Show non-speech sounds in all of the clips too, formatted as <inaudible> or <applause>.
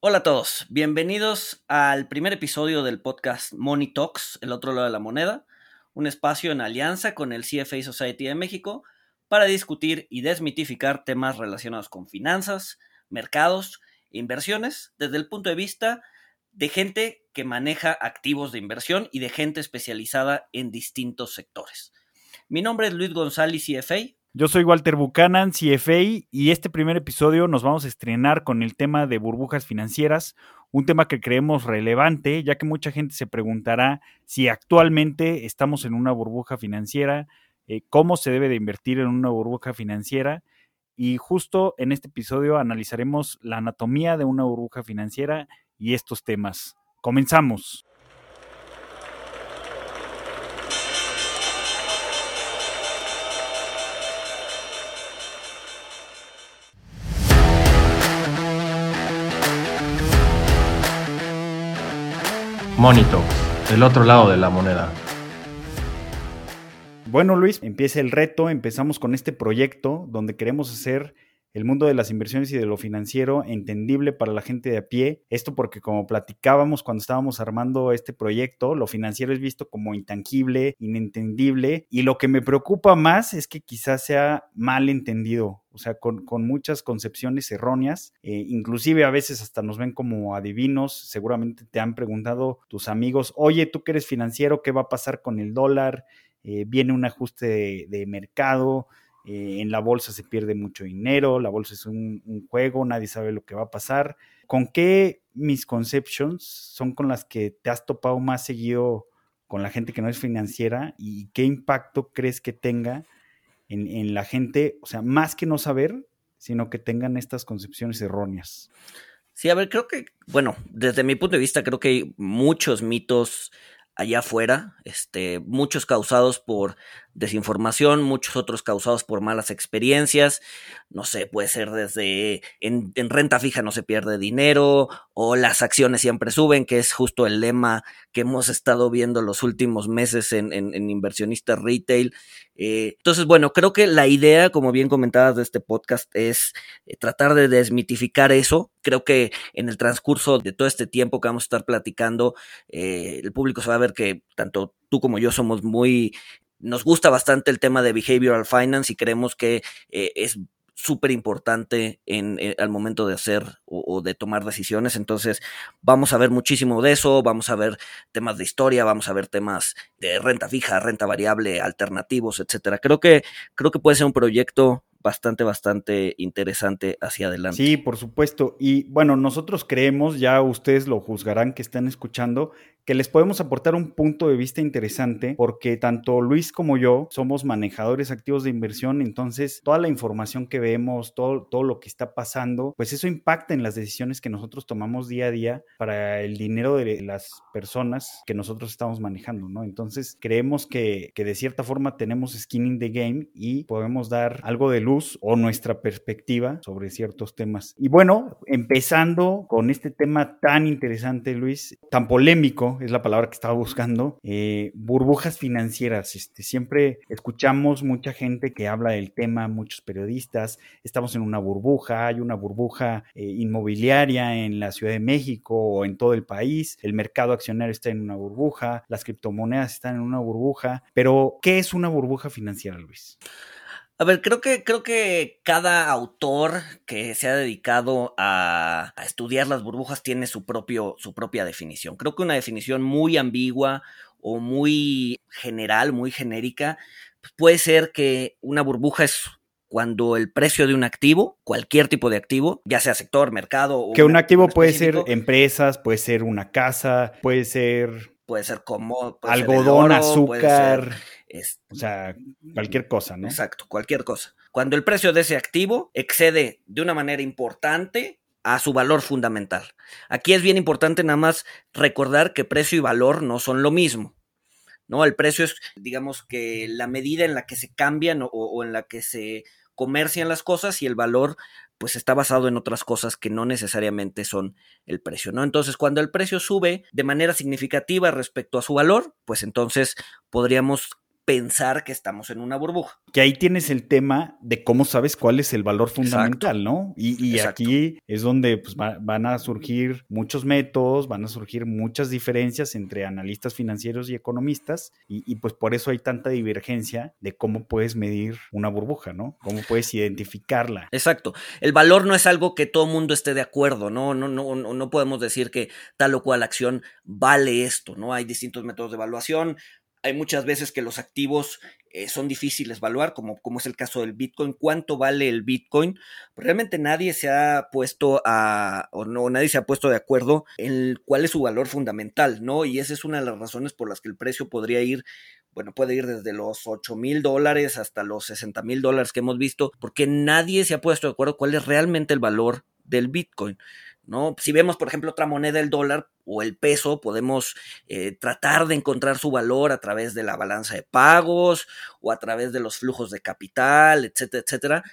Hola a todos, bienvenidos al primer episodio del podcast Money Talks, el otro lado de la moneda, un espacio en alianza con el CFA Society de México para discutir y desmitificar temas relacionados con finanzas, mercados e inversiones desde el punto de vista de gente que maneja activos de inversión y de gente especializada en distintos sectores. Mi nombre es Luis González, CFA, yo soy Walter Buchanan, CFA, y este primer episodio nos vamos a estrenar con el tema de burbujas financieras, un tema que creemos relevante, ya que mucha gente se preguntará si actualmente estamos en una burbuja financiera, eh, cómo se debe de invertir en una burbuja financiera, y justo en este episodio analizaremos la anatomía de una burbuja financiera y estos temas. Comenzamos. Monito, el otro lado de la moneda. Bueno, Luis, empieza el reto. Empezamos con este proyecto donde queremos hacer el mundo de las inversiones y de lo financiero entendible para la gente de a pie. Esto porque como platicábamos cuando estábamos armando este proyecto, lo financiero es visto como intangible, inentendible y lo que me preocupa más es que quizás sea mal entendido. O sea, con, muchas concepciones erróneas, eh, inclusive a veces hasta nos ven como adivinos, seguramente te han preguntado tus amigos, oye, tú que eres financiero, ¿qué va a pasar con el dólar? Eh, viene un ajuste de mercado, eh, en la bolsa se pierde mucho dinero, la bolsa es un, juego, nadie sabe lo que va a pasar. ¿Con qué misconceptions son con las que te has topado más seguido con la gente que no es financiera y qué impacto crees que tenga en, la gente, o sea, más que no saber, sino que tengan estas concepciones erróneas? Sí, a ver, creo que, bueno, desde mi punto de vista, creo que hay muchos mitos allá afuera, este, muchos causados por desinformación, muchos otros causados por malas experiencias, no sé, puede ser desde en, renta fija no se pierde dinero o las acciones siempre suben, que es justo el lema que hemos estado viendo los últimos meses en, inversionistas retail. Eh, entonces, bueno, creo que la idea, como bien comentabas de este podcast, es eh, tratar de desmitificar eso. Creo que en el transcurso de todo este tiempo que vamos a estar platicando, eh, el público se va a ver que tanto tú como yo somos muy nos gusta bastante el tema de behavioral finance y creemos que eh, es súper importante en, eh, al momento de hacer o, de tomar decisiones. Entonces, vamos a ver muchísimo de eso, vamos a ver temas de historia, vamos a ver temas de renta fija, renta variable, alternativos, etcétera. Creo que, creo que puede ser un proyecto bastante, bastante interesante hacia adelante. Sí, por supuesto. Y bueno, nosotros creemos, ya ustedes lo juzgarán que están escuchando, que les podemos aportar un punto de vista interesante porque tanto Luis como yo somos manejadores activos de inversión, entonces toda la información que vemos, todo, todo lo que está pasando, pues eso impacta en las decisiones que nosotros tomamos día a día para el dinero de las personas que nosotros estamos manejando, ¿no? Entonces creemos que, que de cierta forma tenemos skin in the game y podemos dar algo de luz o nuestra perspectiva sobre ciertos temas. Y bueno, empezando con este tema tan interesante, Luis, tan polémico, es la palabra que estaba buscando, eh, burbujas financieras. Este, siempre escuchamos mucha gente que habla del tema, muchos periodistas, estamos en una burbuja, hay una burbuja eh, inmobiliaria en la Ciudad de México o en todo el país, el mercado accionario está en una burbuja, las criptomonedas están en una burbuja, pero ¿qué es una burbuja financiera, Luis? A ver, creo que, creo que cada autor que se ha dedicado a, estudiar las burbujas tiene su, propio, su propia definición. Creo que una definición muy ambigua o muy general, muy genérica, pues, puede ser que una burbuja es cuando el precio de un activo, cualquier tipo de activo, ya sea sector, mercado o... Que un activo puede ser empresas, puede ser una casa, puede ser... Puede ser como... algodón, azúcar o sea, cualquier cosa, ¿no? Exacto, cualquier cosa. Cuando el precio de ese activo excede de una manera importante a su valor fundamental. Aquí es bien importante nada más recordar que precio y valor no son lo mismo. ¿no? El precio es, digamos que la medida en la que se cambian o, en la que se comercian las cosas y el valor pues está basado en otras cosas que no necesariamente son el precio, ¿no? Entonces, cuando el precio sube de manera significativa respecto a su valor, pues entonces podríamos pensar que estamos en una burbuja. Que ahí tienes el tema de cómo sabes cuál es el valor fundamental, ¿no? Y, aquí es donde pues, van a surgir muchos métodos, van a surgir muchas diferencias entre analistas financieros y economistas, y, pues por eso hay tanta divergencia de cómo puedes medir una burbuja, ¿no? Cómo puedes identificarla. Exacto. El valor no es algo que todo mundo esté de acuerdo, ¿no? No, no, no, no podemos decir que tal o cual acción vale esto, ¿no? Hay distintos métodos de evaluación, hay muchas veces que los activos eh, son difíciles de evaluar, como, como es el caso del Bitcoin. ¿Cuánto vale el Bitcoin? Realmente nadie se ha puesto a, o no, nadie se ha puesto de acuerdo en cuál es su valor fundamental, ¿no? Y esa es una de las razones por las que el precio podría ir, bueno, puede ir desde los 8 mil dólares hasta los 60 mil dólares que hemos visto, porque nadie se ha puesto de acuerdo cuál es realmente el valor del Bitcoin. ¿No? Si vemos, por ejemplo, otra moneda, el dólar o el peso, podemos eh, tratar de encontrar su valor a través de la balanza de pagos o a través de los flujos de capital, etcétera, etcétera.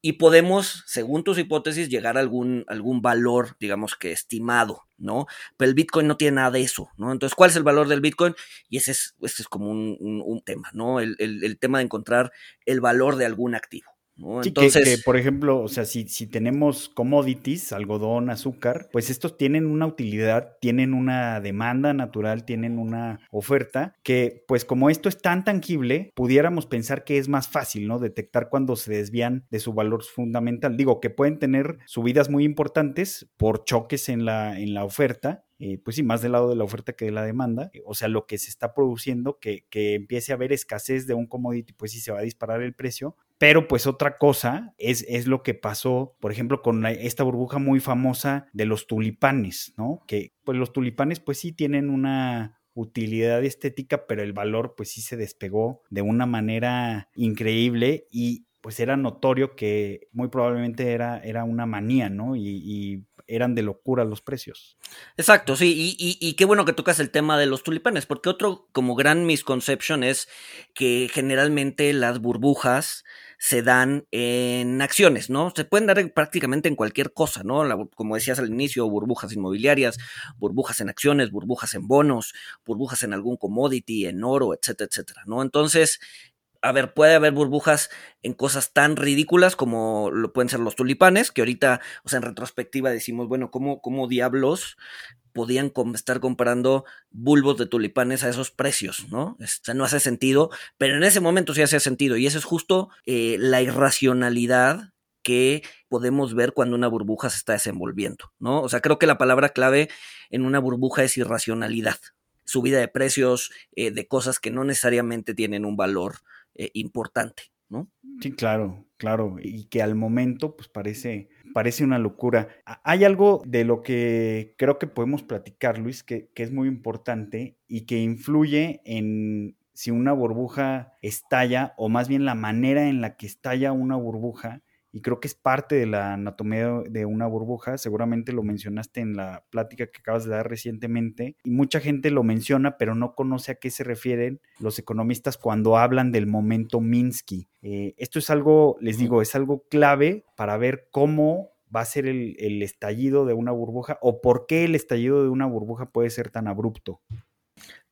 Y podemos, según tus hipótesis, llegar a algún, algún valor, digamos que estimado, ¿no? Pero el Bitcoin no tiene nada de eso, ¿no? Entonces, ¿cuál es el valor del Bitcoin? Y ese es, es como un, tema, ¿no? el tema de encontrar el valor de algún activo. Entonces, que, por ejemplo, o sea, si, si tenemos commodities, algodón, azúcar, pues estos tienen una utilidad, tienen una demanda natural, tienen una oferta, que pues como esto es tan tangible, pudiéramos pensar que es más fácil, ¿no? Detectar cuando se desvían de su valor fundamental. Digo, que pueden tener subidas muy importantes por choques en la, en la oferta, eh, pues sí, más del lado de la oferta que de la demanda, eh, o sea, lo que se está produciendo, que, que, empiece a haber escasez de un commodity, pues sí se va a disparar el precio, pero pues otra cosa es, es lo que pasó, por ejemplo, con esta burbuja muy famosa de los tulipanes, ¿no? Que pues los tulipanes pues sí tienen una utilidad estética, pero el valor pues sí se despegó de una manera increíble y pues era notorio que muy probablemente era, era una manía, ¿no? y eran de locura los precios. Exacto, sí, y, qué bueno que tocas el tema de los tulipanes, porque otro como gran misconception es que generalmente las burbujas se dan en acciones, ¿no? Se pueden dar prácticamente en cualquier cosa, ¿no? como decías al inicio, burbujas inmobiliarias, burbujas en acciones, burbujas en bonos, burbujas en algún commodity, en oro, etcétera, etcétera, ¿no? Entonces, a ver, puede haber burbujas en cosas tan ridículas como lo pueden ser los tulipanes, que ahorita, o sea, en retrospectiva decimos, bueno, ¿cómo, cómo diablos podían estar comprando bulbos de tulipanes a esos precios, ¿no? O sea, no hace sentido, pero en ese momento sí hacía sentido, y eso es justo eh, la irracionalidad que podemos ver cuando una burbuja se está desenvolviendo, ¿no? O sea, creo que la palabra clave en una burbuja es irracionalidad, subida de precios eh, de cosas que no necesariamente tienen un valor eh, importante, ¿no? Sí, claro, claro, y que al momento pues parece, parece una locura. Hay algo de lo que creo que podemos platicar, Luis, que, es muy importante y que influye en si una burbuja estalla o más bien la manera en la que estalla una burbuja y creo que es parte de la anatomía de una burbuja, seguramente lo mencionaste en la plática que acabas de dar recientemente, y mucha gente lo menciona, pero no conoce a qué se refieren los economistas cuando hablan del momento Minsky. Eh, esto es algo, les digo, es algo clave para ver cómo va a ser el, estallido de una burbuja o por qué el estallido de una burbuja puede ser tan abrupto.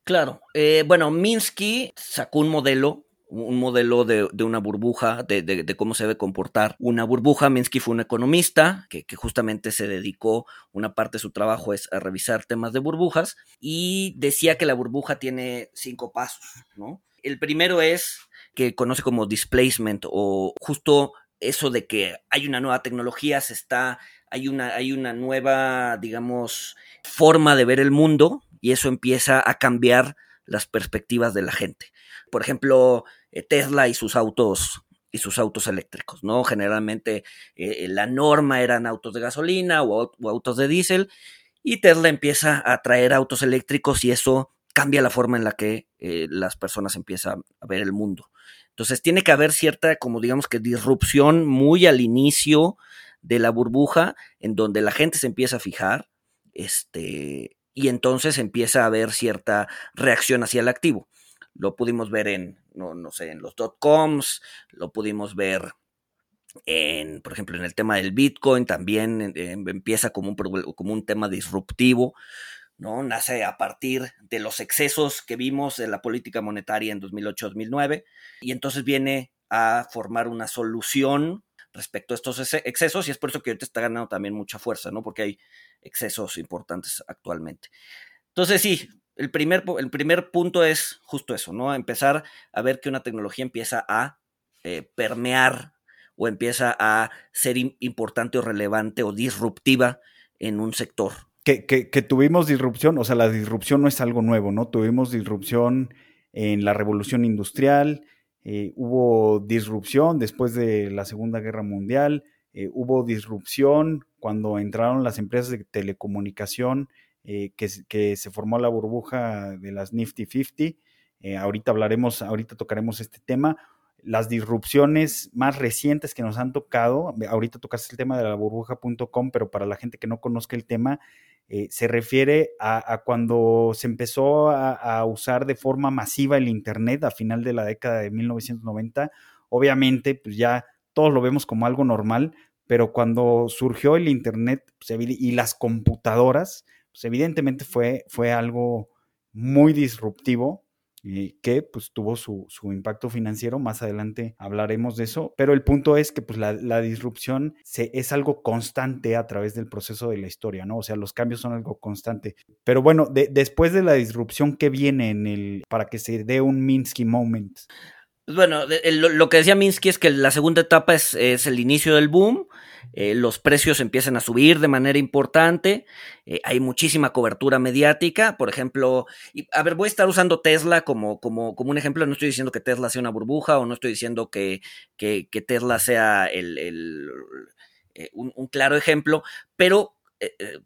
Claro, eh, bueno, Minsky sacó un modelo un modelo de, una burbuja, de, cómo se debe comportar una burbuja. Minsky fue un economista que, justamente se dedicó, una parte de su trabajo es a revisar temas de burbujas y decía que la burbuja tiene cinco pasos, ¿no? El primero es que conoce como displacement o justo eso de que hay una nueva tecnología, se está, hay una, hay una nueva, digamos, forma de ver el mundo y eso empieza a cambiar las perspectivas de la gente. Por ejemplo, eh, Tesla y sus autos y sus autos eléctricos, ¿no? Generalmente eh, la norma eran autos de gasolina o, autos de diésel y Tesla empieza a traer autos eléctricos y eso cambia la forma en la que eh, las personas empiezan a ver el mundo. Entonces tiene que haber cierta, como digamos que disrupción muy al inicio de la burbuja, en donde la gente se empieza a fijar, este, y entonces empieza a haber cierta reacción hacia el activo. Lo pudimos ver en, no, sé, en los dot-coms, lo pudimos ver en, por ejemplo, en el tema del Bitcoin también em, empieza como un, como un tema disruptivo, ¿no? Nace a partir de los excesos que vimos de la política monetaria en 2008-2009 y entonces viene a formar una solución respecto a estos excesos y es por eso que ahorita está ganando también mucha fuerza, ¿no? Porque hay excesos importantes actualmente. Entonces sí, el primer, el primer punto es justo eso, ¿no? Empezar a ver que una tecnología empieza a eh, permear o empieza a ser importante o relevante o disruptiva en un sector. Que, que, tuvimos disrupción, o sea, la disrupción no es algo nuevo, ¿no? Tuvimos disrupción en la revolución industrial, eh, hubo disrupción después de la Segunda Guerra Mundial, eh, hubo disrupción cuando entraron las empresas de telecomunicación, que, que, se formó la burbuja de las Nifty 50. ahorita hablaremos, ahorita tocaremos este tema las disrupciones más recientes que nos han tocado, ahorita tocaste el tema de la burbuja.com, pero para la gente que no conozca el tema, eh, se refiere a, cuando se empezó a, usar de forma masiva el Internet a final de la década de 1990. Obviamente, pues ya todos lo vemos como algo normal, pero cuando surgió el Internet pues, y las computadoras, pues evidentemente fue, fue algo muy disruptivo y que pues tuvo su, impacto financiero. Más adelante hablaremos de eso, pero el punto es que pues la, disrupción se, es algo constante a través del proceso de la historia, ¿no? O sea, los cambios son algo constante. Pero bueno, después de la disrupción, ¿qué viene en el, para que se dé un Minsky moment? Pues, bueno, lo, que decía Minsky es que la segunda etapa es, el inicio del boom eh, los precios empiezan a subir de manera importante, eh, hay muchísima cobertura mediática, por ejemplo, y, a ver, voy a estar usando Tesla como, como, como un ejemplo, no estoy diciendo que Tesla sea una burbuja o no estoy diciendo que, que, Tesla sea el, eh, un, claro ejemplo, pero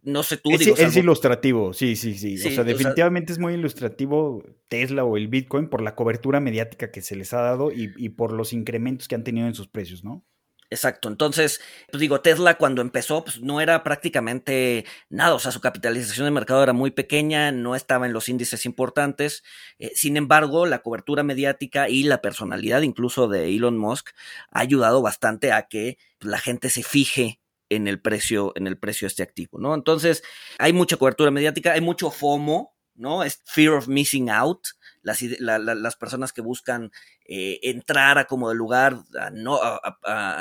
no sé tú. Es, es ilustrativo, sí, sí, sí. o sea, definitivamente es muy ilustrativo Tesla o el Bitcoin por la cobertura mediática que se les ha dado y, y por los incrementos que han tenido en sus precios, ¿no? Exacto. Entonces, pues digo, Tesla cuando empezó, pues no era prácticamente nada. O sea, su capitalización de mercado era muy pequeña, no estaba en los índices importantes. Eh, sin embargo, la cobertura mediática y la personalidad incluso de Elon Musk ha ayudado bastante a que la gente se fije en el precio, en el precio de este activo, ¿no? Entonces, hay mucha cobertura mediática, hay mucho FOMO, ¿no? Es fear of missing out las, personas que buscan eh, entrar a como de lugar, no,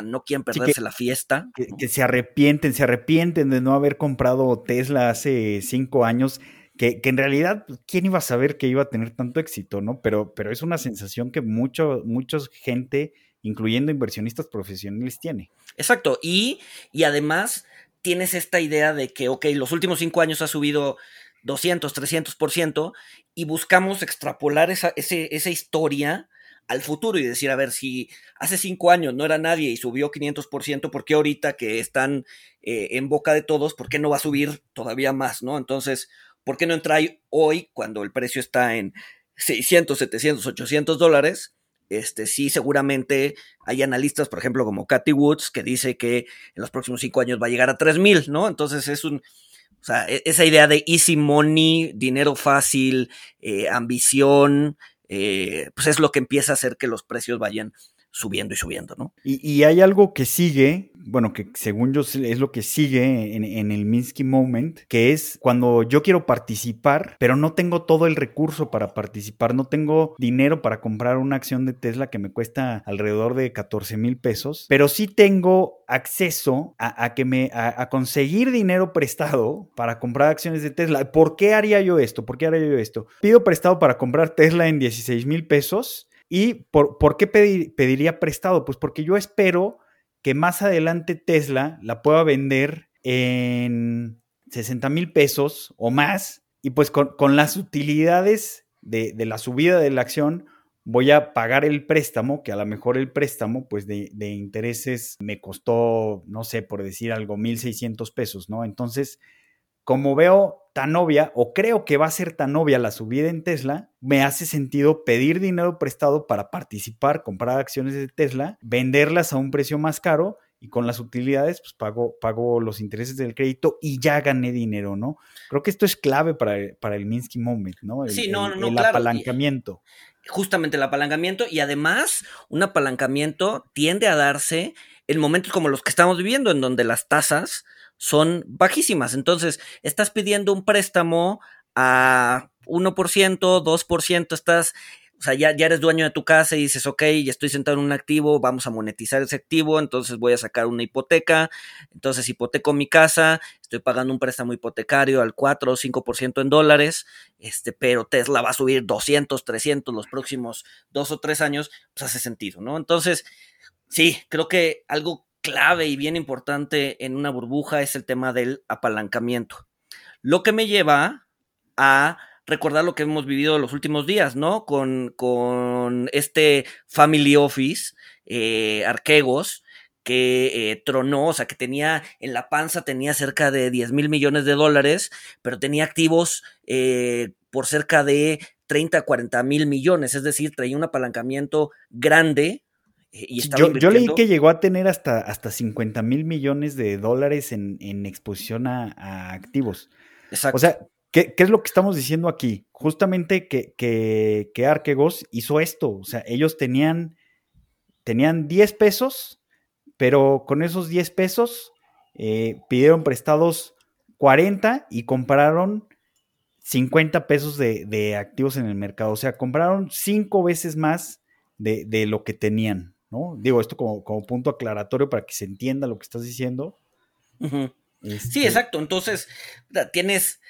no quieren perderse la fiesta. Que, se arrepienten, se arrepienten de no haber comprado Tesla hace cinco años. Que, en realidad, pues, ¿quién iba a saber que iba a tener tanto éxito, no? Pero, pero es una sensación que mucho, mucha gente, incluyendo inversionistas profesionales, tiene. Exacto, y, y además tienes esta idea de que, ok, los últimos cinco años ha subido 200, 300%, y buscamos extrapolar esa, esa historia al futuro y decir, a ver, si hace cinco años no era nadie y subió 500%, ¿por qué ahorita que están eh, en boca de todos, por qué no va a subir todavía más, no? Entonces, ¿por qué no entra hoy cuando el precio está en 600, 700, 800 dólares? Este, sí, seguramente hay analistas, por ejemplo, como Cathy Woods, que dice que en los próximos cinco años va a llegar a 3000, ¿no? Entonces es un, o sea, e-, esa idea de easy money, dinero fácil, eh, ambición, eh, pues es lo que empieza a hacer que los precios vayan subiendo y subiendo, ¿no? Y, hay algo que sigue, bueno, que según yo es lo que sigue en, el Minsky Moment, que es cuando yo quiero participar, pero no tengo todo el recurso para participar, no tengo dinero para comprar una acción de Tesla que me cuesta alrededor de 14 mil pesos, pero sí tengo acceso a, que me, a, conseguir dinero prestado para comprar acciones de Tesla. ¿Por qué haría yo esto? ¿Por qué haría yo esto? Pido prestado para comprar Tesla en 16 mil pesos ¿Y por, por qué pediría prestado? Pues porque yo espero que más adelante Tesla la pueda vender en 60 mil pesos o más. Y pues con, las utilidades de, la subida de la acción voy a pagar el préstamo, que a lo mejor el préstamo pues de, de intereses me costó, no sé, por decir algo, 1.600 pesos, ¿no? Entonces como veo tan obvia o creo que va a ser tan obvia la subida en Tesla, me hace sentido pedir dinero prestado para participar, comprar acciones de Tesla, venderlas a un precio más caro y con las utilidades pues pago, pago los intereses del crédito y ya gané dinero, ¿no? Creo que esto es clave para, para el Minsky Moment, ¿no? El, sí, no, no, el, apalancamiento. Justamente el apalancamiento y además un apalancamiento tiende a darse en momentos como los que estamos viviendo, en donde las tasas son bajísimas. Entonces, estás pidiendo un préstamo a 1%, 2%, estás o sea, ya, ya eres dueño de tu casa y dices, ok, ya estoy sentado en un activo, vamos a monetizar ese activo, entonces voy a sacar una hipoteca, entonces hipoteco mi casa, estoy pagando un préstamo hipotecario al 4 o 5% en dólares, este, pero Tesla va a subir 200, 300 los próximos dos o tres años, pues hace sentido, ¿no? Entonces, sí, creo que algo clave y bien importante en una burbuja es el tema del apalancamiento. Lo que me lleva a recordar lo que hemos vivido los últimos días, ¿no? Con, con este Family Office, eh, Arquegos, que eh, tronó, o sea, que tenía en la panza, tenía cerca de 10 mil millones de dólares, pero tenía activos eh, por cerca de 30, 40 mil millones, es decir, traía un apalancamiento grande. Y yo, yo, leí que llegó a tener hasta, hasta 50 mil millones de dólares en, en exposición a, a, activos. Exacto. O sea, ¿Qué, es lo que estamos diciendo aquí? Justamente que, que, Arquegos hizo esto. O sea, ellos tenían, tenían 10 pesos, pero con esos 10 pesos eh, pidieron prestados 40 y compraron 50 pesos de, activos en el mercado. O sea, compraron 5 veces más de, lo que tenían. ¿No? Digo esto como, como, punto aclaratorio para que se entienda lo que estás diciendo. Sí, este exacto. Entonces, tienes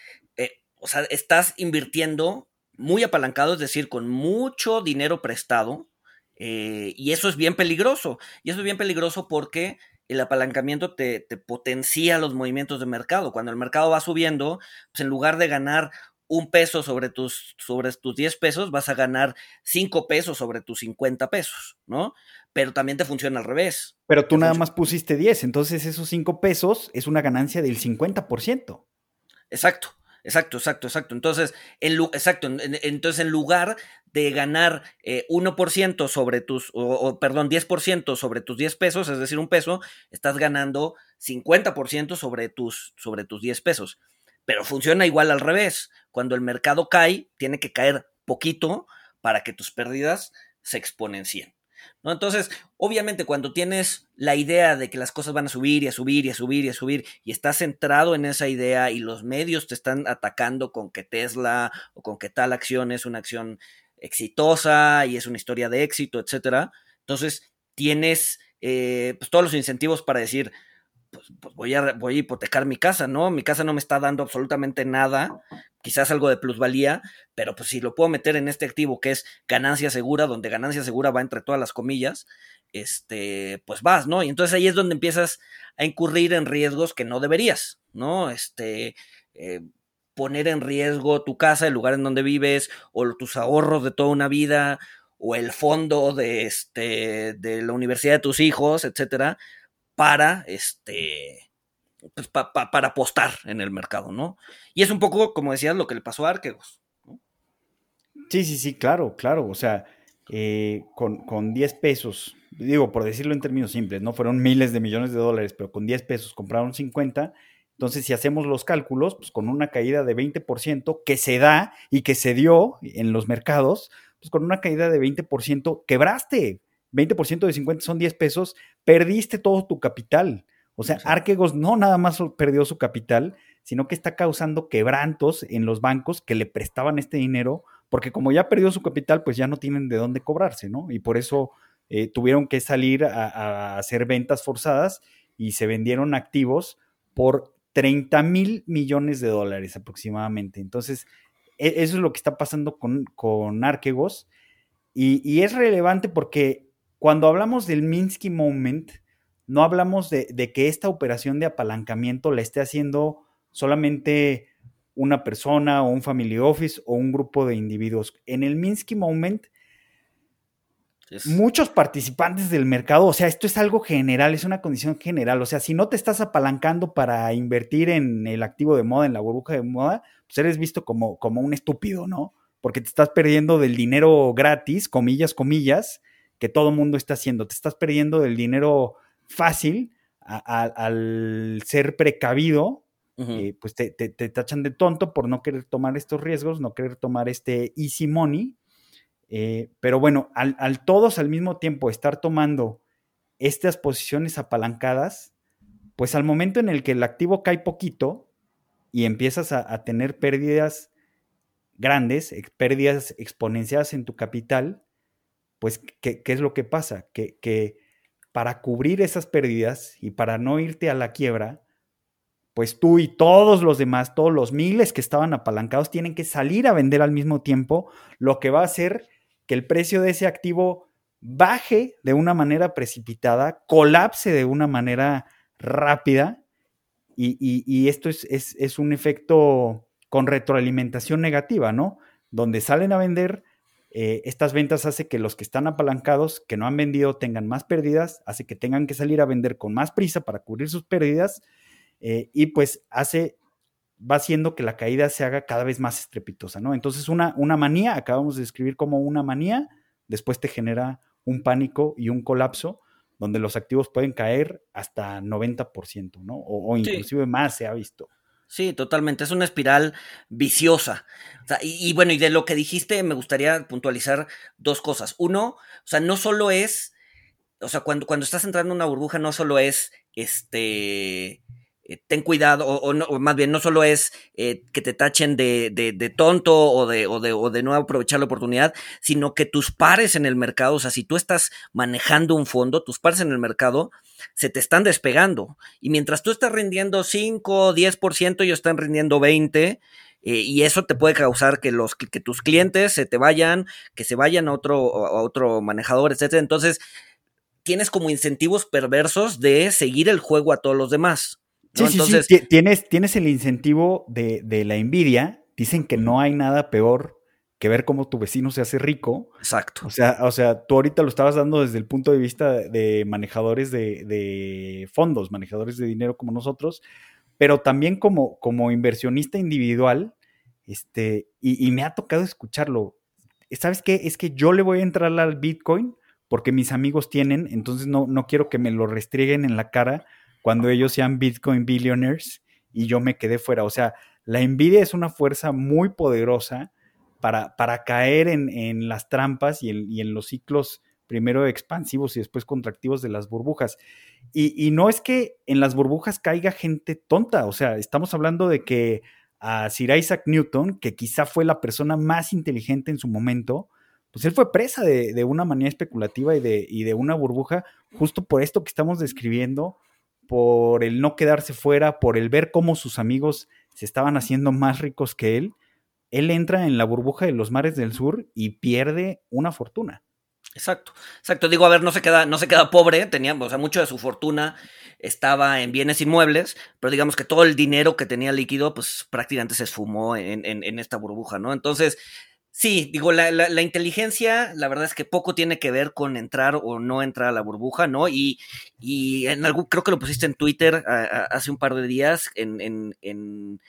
o sea, estás invirtiendo muy apalancado, es decir, con mucho dinero prestado, eh, y eso es bien peligroso. Y eso es bien peligroso porque el apalancamiento te, potencia los movimientos de mercado. Cuando el mercado va subiendo, pues en lugar de ganar un peso sobre tus, sobre tus 10 pesos, vas a ganar 5 pesos sobre tus 50 pesos, ¿no? Pero también te funciona al revés. Pero tú nada más pusiste 10, entonces esos 5 pesos es una ganancia del 50%. Exacto. Exacto, exacto, exacto. Entonces, en, exacto, entonces en lugar de ganar 1% eh, sobre tus, o, perdón, 10% sobre tus 10 pesos, es decir, un peso, estás ganando 50% sobre tus, sobre tus 10 pesos. Pero funciona igual al revés. Cuando el mercado cae, tiene que caer poquito para que tus pérdidas se exponencien. ¿No? Entonces, obviamente, cuando tienes la idea de que las cosas van a subir y a subir y a subir y a subir, y estás centrado en esa idea y los medios te están atacando con que Tesla o con que tal acción es una acción exitosa y es una historia de éxito, etcétera, entonces tienes eh, pues, todos los incentivos para decir, pues, pues, voy, a, voy a hipotecar mi casa, ¿no? Mi casa no me está dando absolutamente nada, quizás algo de plusvalía, pero pues si lo puedo meter en este activo que es ganancia segura, donde ganancia segura va entre todas las comillas, este, pues vas, ¿no? Y entonces ahí es donde empiezas a incurrir en riesgos que no deberías, ¿no? Este, eh, poner en riesgo tu casa, el lugar en donde vives, o tus ahorros de toda una vida, o el fondo de, este, de la universidad de tus hijos, etcétera, para, este, pues, para apostar en el mercado, ¿no? Y es un poco, como decías, lo que le pasó a Arquegos. Sí, sí, sí, claro, claro. O sea, eh, con, con 10 pesos, digo, por decirlo en términos simples, no fueron miles de millones de dólares, pero con 10 pesos compraron 50. Entonces, si hacemos los cálculos, pues con una caída de 20% que se da y que se dio en los mercados, pues con una caída de 20% quebraste. 20% de 50 son 10 pesos, perdiste todo tu capital. O sea, Arquegos no nada más perdió su capital, sino que está causando quebrantos en los bancos que le prestaban este dinero, porque como ya perdió su capital, pues ya no tienen de dónde cobrarse, ¿no? Y por eso eh, tuvieron que salir a, hacer ventas forzadas y se vendieron activos por 30 mil millones de dólares aproximadamente. Entonces, e, eso es lo que está pasando con, con Arquegos. Y, y es relevante porque cuando hablamos del Minsky Moment, no hablamos de, que esta operación de apalancamiento la esté haciendo solamente una persona o un family office o un grupo de individuos. En el Minsky Moment, muchos participantes del mercado, o sea, esto es algo general, es una condición general. O sea, si no te estás apalancando para invertir en el activo de moda, en la burbuja de moda, pues eres visto como, como un estúpido, ¿no? Porque te estás perdiendo del dinero gratis, comillas, comillas, que todo mundo está haciendo. Te estás perdiendo del dinero fácil al ser precavido, eh, pues te, tachan de tonto por no querer tomar estos riesgos, no querer tomar este easy money. Eh, pero bueno, al, todos al mismo tiempo estar tomando estas posiciones apalancadas, pues al momento en el que el activo cae poquito y empiezas a, tener pérdidas grandes, pérdidas exponenciadas en tu capital, pues, ¿qué, es lo que pasa? Que, que para cubrir esas pérdidas y para no irte a la quiebra, pues tú y todos los demás, todos los miles que estaban apalancados, tienen que salir a vender al mismo tiempo, lo que va a hacer que el precio de ese activo baje de una manera precipitada, colapse de una manera rápida, y, esto es, es, un efecto con retroalimentación negativa, ¿no? Donde salen a vender, eh, estas ventas hace que los que están apalancados, que no han vendido, tengan más pérdidas, hace que tengan que salir a vender con más prisa para cubrir sus pérdidas, eh, y pues hace, va haciendo que la caída se haga cada vez más estrepitosa, ¿no? Entonces una, una manía, acabamos de describir como una manía, después te genera un pánico y un colapso donde los activos pueden caer hasta 90%, ¿no? O, inclusive más se ha visto. Sí, totalmente. Es una espiral viciosa. y, bueno, y de lo que dijiste, me gustaría puntualizar dos cosas. Uno, o sea, no solo es, o sea, cuando, cuando estás entrando en una burbuja, no solo es este eh, ten cuidado, o, más bien no solo es eh, que te tachen de, tonto o de, o, o no aprovechar la oportunidad, sino que tus pares en el mercado, o sea, si tú estás manejando un fondo, tus pares en el mercado se te están despegando. Y mientras tú estás rindiendo 5, 10%, ellos están rindiendo 20%. Eh, y eso te puede causar que los que, tus clientes se te vayan, que se vayan a otro, a otro manejador, etcétera. Entonces, tienes como incentivos perversos de seguir el juego a todos los demás. Sí, sí, sí. Tienes, tienes el incentivo de, la envidia. Dicen que no hay nada peor que ver cómo tu vecino se hace rico. Exacto. O sea, o sea, tú ahorita lo estabas dando desde el punto de vista de manejadores de, fondos, manejadores de dinero como nosotros, pero también como, como inversionista individual, este, y, y, me ha tocado escucharlo. ¿Sabes qué? Es que yo le voy a entrar al Bitcoin porque mis amigos tienen, entonces no, no quiero que me lo restrieguen en la cara cuando ellos sean Bitcoin billionaires y yo me quedé fuera. O sea, la envidia es una fuerza muy poderosa para, para caer en, las trampas y en, los ciclos primero expansivos y después contractivos de las burbujas. Y, no es que en las burbujas caiga gente tonta, o sea, estamos hablando de que a Sir Isaac Newton, que quizá fue la persona más inteligente en su momento, pues él fue presa de, una manía especulativa y de, y de una burbuja justo por esto que estamos describiendo, por el no quedarse fuera, por el ver cómo sus amigos se estaban haciendo más ricos que él, él entra en la burbuja de los mares del sur y pierde una fortuna. Exacto, exacto. Digo, a ver, no se queda, no se queda pobre, tenía, o sea, mucho de su fortuna estaba en bienes inmuebles, pero digamos que todo el dinero que tenía líquido, pues prácticamente se esfumó en, en esta burbuja, ¿no? Entonces, Sí, digo, la, la, inteligencia, la verdad es que poco tiene que ver con entrar o no entrar a la burbuja, ¿no? Y, y en algún, creo que lo pusiste en Twitter hace un par de días, en, en, en,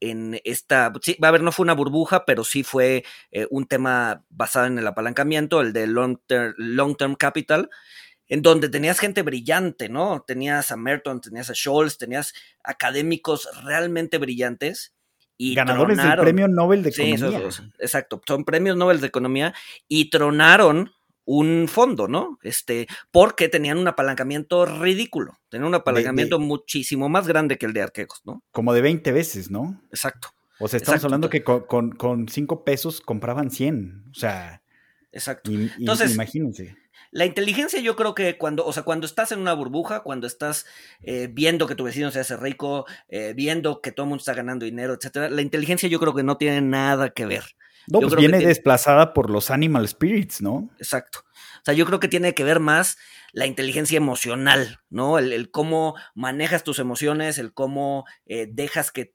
en, esta, sí, a ver, no fue una burbuja, pero sí fue eh, un tema basado en el apalancamiento, el de long term, long term capital, en donde tenías gente brillante, ¿no? Tenías a Merton, tenías a Scholz, tenías académicos realmente brillantes ganadores del premio Nobel de Economía. exacto, son premios Nobel de Economía y tronaron un fondo, ¿no? Este, porque tenían un apalancamiento ridículo, tenían un apalancamiento muchísimo más grande que el de Arquejos, ¿no? Como de 20 veces, ¿no? Exacto. O sea, estamos hablando que con, con, 5 pesos compraban 100, o sea. Exacto. Entonces, imagínense. La inteligencia yo creo que cuando, o sea, cuando estás en una burbuja, cuando estás eh, viendo que tu vecino se hace rico, eh, viendo que todo el mundo está ganando dinero, etcétera, la inteligencia yo creo que no tiene nada que ver. No, pues viene desplazada por los animal spirits, ¿no? Exacto. O sea, yo creo que tiene que ver más la inteligencia emocional, ¿no? El, cómo manejas tus emociones, el cómo eh, dejas que,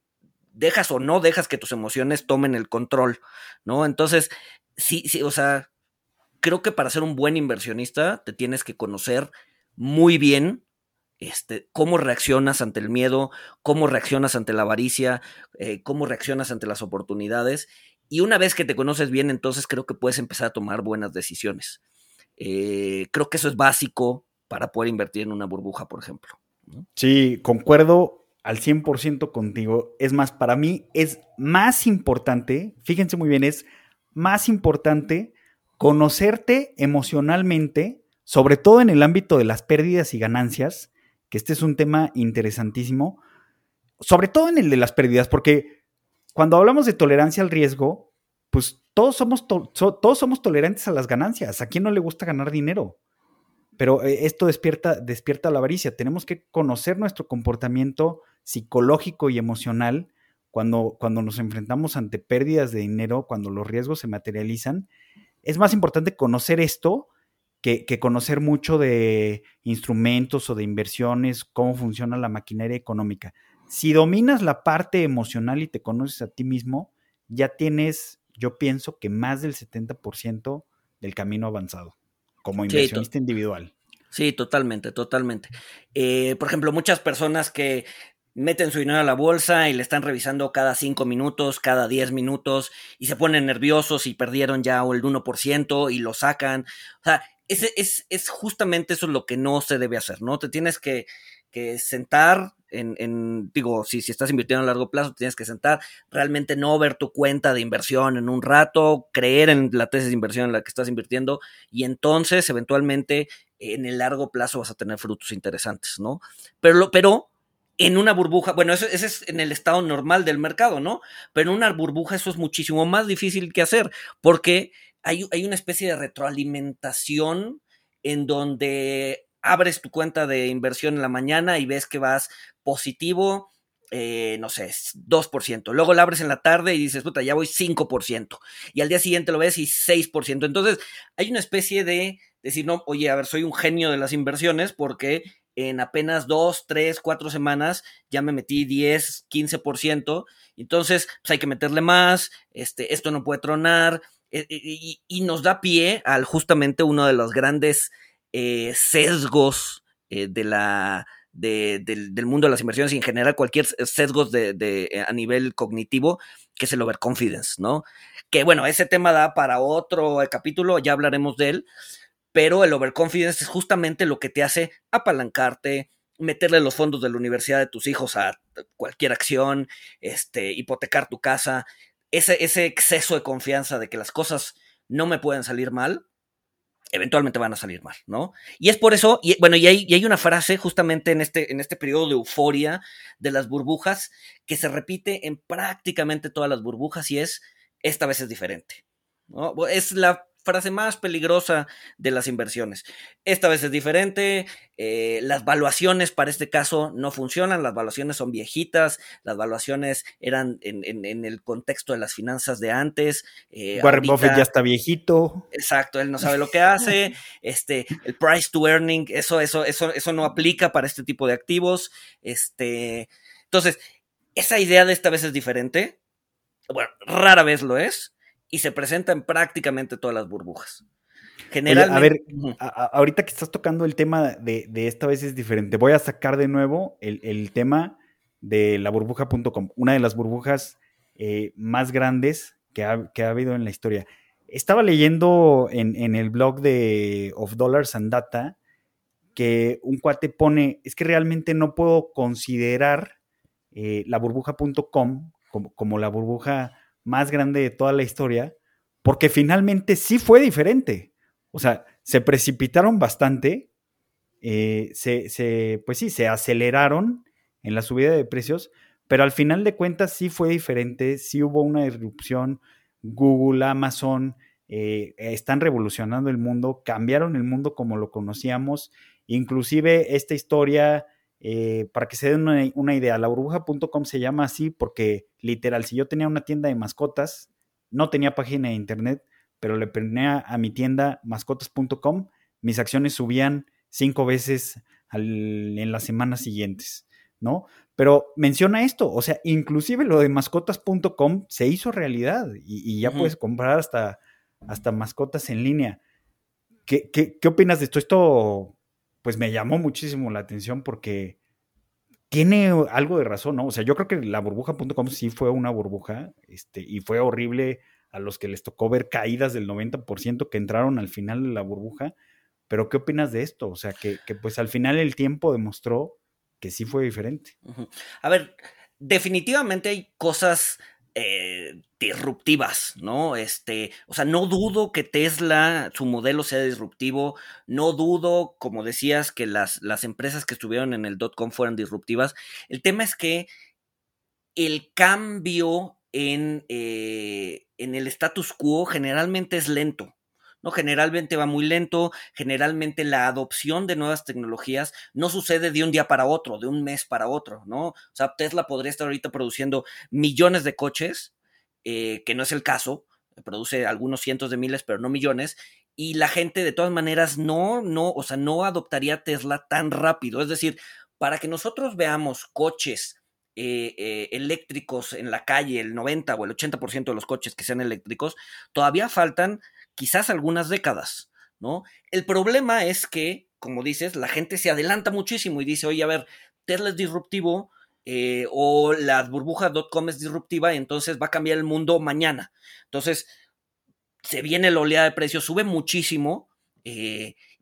dejas o no dejas que tus emociones tomen el control, ¿no? Entonces, sí, sí, o sea, creo que para ser un buen inversionista te tienes que conocer muy bien este, cómo reaccionas ante el miedo, cómo reaccionas ante la avaricia, eh, cómo reaccionas ante las oportunidades. Y una vez que te conoces bien, entonces creo que puedes empezar a tomar buenas decisiones. Eh, creo que eso es básico para poder invertir en una burbuja, por ejemplo. Sí, concuerdo al 100% contigo. Es más, para mí es más importante, fíjense muy bien, es más importante conocerte emocionalmente, sobre todo en el ámbito de las pérdidas y ganancias, que este es un tema interesantísimo, sobre todo en el de las pérdidas, porque cuando hablamos de tolerancia al riesgo, pues todos somos, todos somos tolerantes a las ganancias. ¿A quién no le gusta ganar dinero? Pero eh, esto despierta, despierta la avaricia. Tenemos que conocer nuestro comportamiento psicológico y emocional cuando, cuando nos enfrentamos ante pérdidas de dinero, cuando los riesgos se materializan. Es más importante conocer esto que, que, conocer mucho de instrumentos o de inversiones, cómo funciona la maquinaria económica. Si dominas la parte emocional y te conoces a ti mismo, ya tienes, yo pienso que más del 70% del camino avanzado como inversionista individual. Sí, totalmente, totalmente. Eh, por ejemplo, muchas personas que meten su dinero a la bolsa y le están revisando cada cinco minutos, cada diez minutos y se ponen nerviosos y perdieron ya el 1% y lo sacan. O sea, ese, es, es justamente eso lo que no se debe hacer, ¿no? Te tienes que, que sentar, en, digo, si, si estás invirtiendo a largo plazo, tienes que sentar, realmente no ver tu cuenta de inversión en un rato, creer en la tesis de inversión en la que estás invirtiendo y entonces eventualmente en el largo plazo vas a tener frutos interesantes, ¿no? Pero, pero en una burbuja, bueno, eso, ese es en el estado normal del mercado, ¿no? Pero en una burbuja eso es muchísimo más difícil que hacer porque hay, hay una especie de retroalimentación en donde abres tu cuenta de inversión en la mañana y ves que vas positivo, eh, no sé, 2%. Luego la abres en la tarde y dices, puta, ya voy 5%. Y al día siguiente lo ves y 6%. Entonces, hay una especie de decir, no, oye, a ver, soy un genio de las inversiones porque en apenas 2, 3, 4 semanas ya me metí 10, 15%. Entonces, pues hay que meterle más, este, esto no puede tronar. Eh, y, nos da pie al justamente uno de los grandes eh, sesgos eh, de la, del, mundo de las inversiones y en general cualquier sesgos de, eh, a nivel cognitivo, que es el overconfidence, ¿no? Que bueno, ese tema da para otro capítulo, ya hablaremos de él, pero el overconfidence es justamente lo que te hace apalancarte, meterle los fondos de la universidad de tus hijos a cualquier acción, este, hipotecar tu casa, ese, ese exceso de confianza de que las cosas no me pueden salir mal, eventualmente van a salir mal, ¿no? Y es por eso, bueno, y hay, y hay, una frase justamente en este, en este periodo de euforia de las burbujas que se repite en prácticamente todas las burbujas y es, esta vez es diferente, ¿no? Es la frase más peligrosa de las inversiones. Esta vez es diferente, eh, las valuaciones para este caso no funcionan, las valuaciones son viejitas, las valuaciones eran en, el contexto de las finanzas de antes. Eh, Warren Buffett ya está viejito. Exacto, él no sabe lo que hace, <laughs> este, el price to earning, eso, eso, eso, eso no aplica para este tipo de activos. Este, entonces, esa idea de esta vez es diferente. Bueno, rara vez lo es y se presenta en prácticamente todas las burbujas. Generalmente. a ver, ahorita que estás tocando el tema de, esta vez es diferente, voy a sacar de nuevo el, tema de la burbuja.com, una de las burbujas eh, más grandes que ha, habido en la historia. Estaba leyendo en, el blog de Of Dollars and Data que un cuate pone, es que realmente no puedo considerar eh, la burbuja.com como, como la burbuja más grande de toda la historia, porque finalmente sí fue diferente. O sea, se precipitaron bastante, eh, se, pues sí, se aceleraron en la subida de precios, pero al final de cuentas sí fue diferente, sí hubo una disrupción. Google, Amazon, eh, están revolucionando el mundo, cambiaron el mundo como lo conocíamos. Inclusive esta historia eh, para que se den una, idea, la burbuja.com se llama así porque literal, si yo tenía una tienda de mascotas, no tenía página de internet, pero le ponía a mi tienda mascotas.com, mis acciones subían cinco veces en las semanas siguientes, ¿no? Pero menciona esto, o sea, inclusive lo de mascotas.com se hizo realidad y, ya puedes comprar hasta, hasta mascotas en línea. ¿Qué, qué, qué opinas de esto? Esto pues me llamó muchísimo la atención porque tiene algo de razón, ¿no? O sea, yo creo que la burbuja.com sí fue una burbuja, este, y fue horrible a los que les tocó ver caídas del 90% que entraron al final de la burbuja. Pero, ¿qué opinas de esto? O sea, que, que pues al final el tiempo demostró que sí fue diferente. A ver, definitivamente hay cosas eh, disruptivas, ¿no? Este, o sea, no dudo que Tesla, su modelo sea disruptivo, no dudo, como decías, que las, las empresas que estuvieron en el dot-com fueran disruptivas. El tema es que el cambio en, eh, en el status quo generalmente es lento. ¿No? Generalmente va muy lento, generalmente la adopción de nuevas tecnologías no sucede de un día para otro, de un mes para otro, ¿no? O sea, Tesla podría estar ahorita produciendo millones de coches, eh, que no es el caso, produce algunos cientos de miles, pero no millones, y la gente de todas maneras no, no, o sea, no adoptaría Tesla tan rápido. Es decir, para que nosotros veamos coches eh, eh, eléctricos en la calle, el 90 o el 80% de los coches que sean eléctricos, todavía faltan quizás algunas décadas, ¿no? El problema es que, como dices, la gente se adelanta muchísimo y dice, oye, a ver, Tesla es disruptivo, eh, o la burbuja.com es disruptiva, entonces va a cambiar el mundo mañana. Entonces, se viene la oleada de precios, sube muchísimo,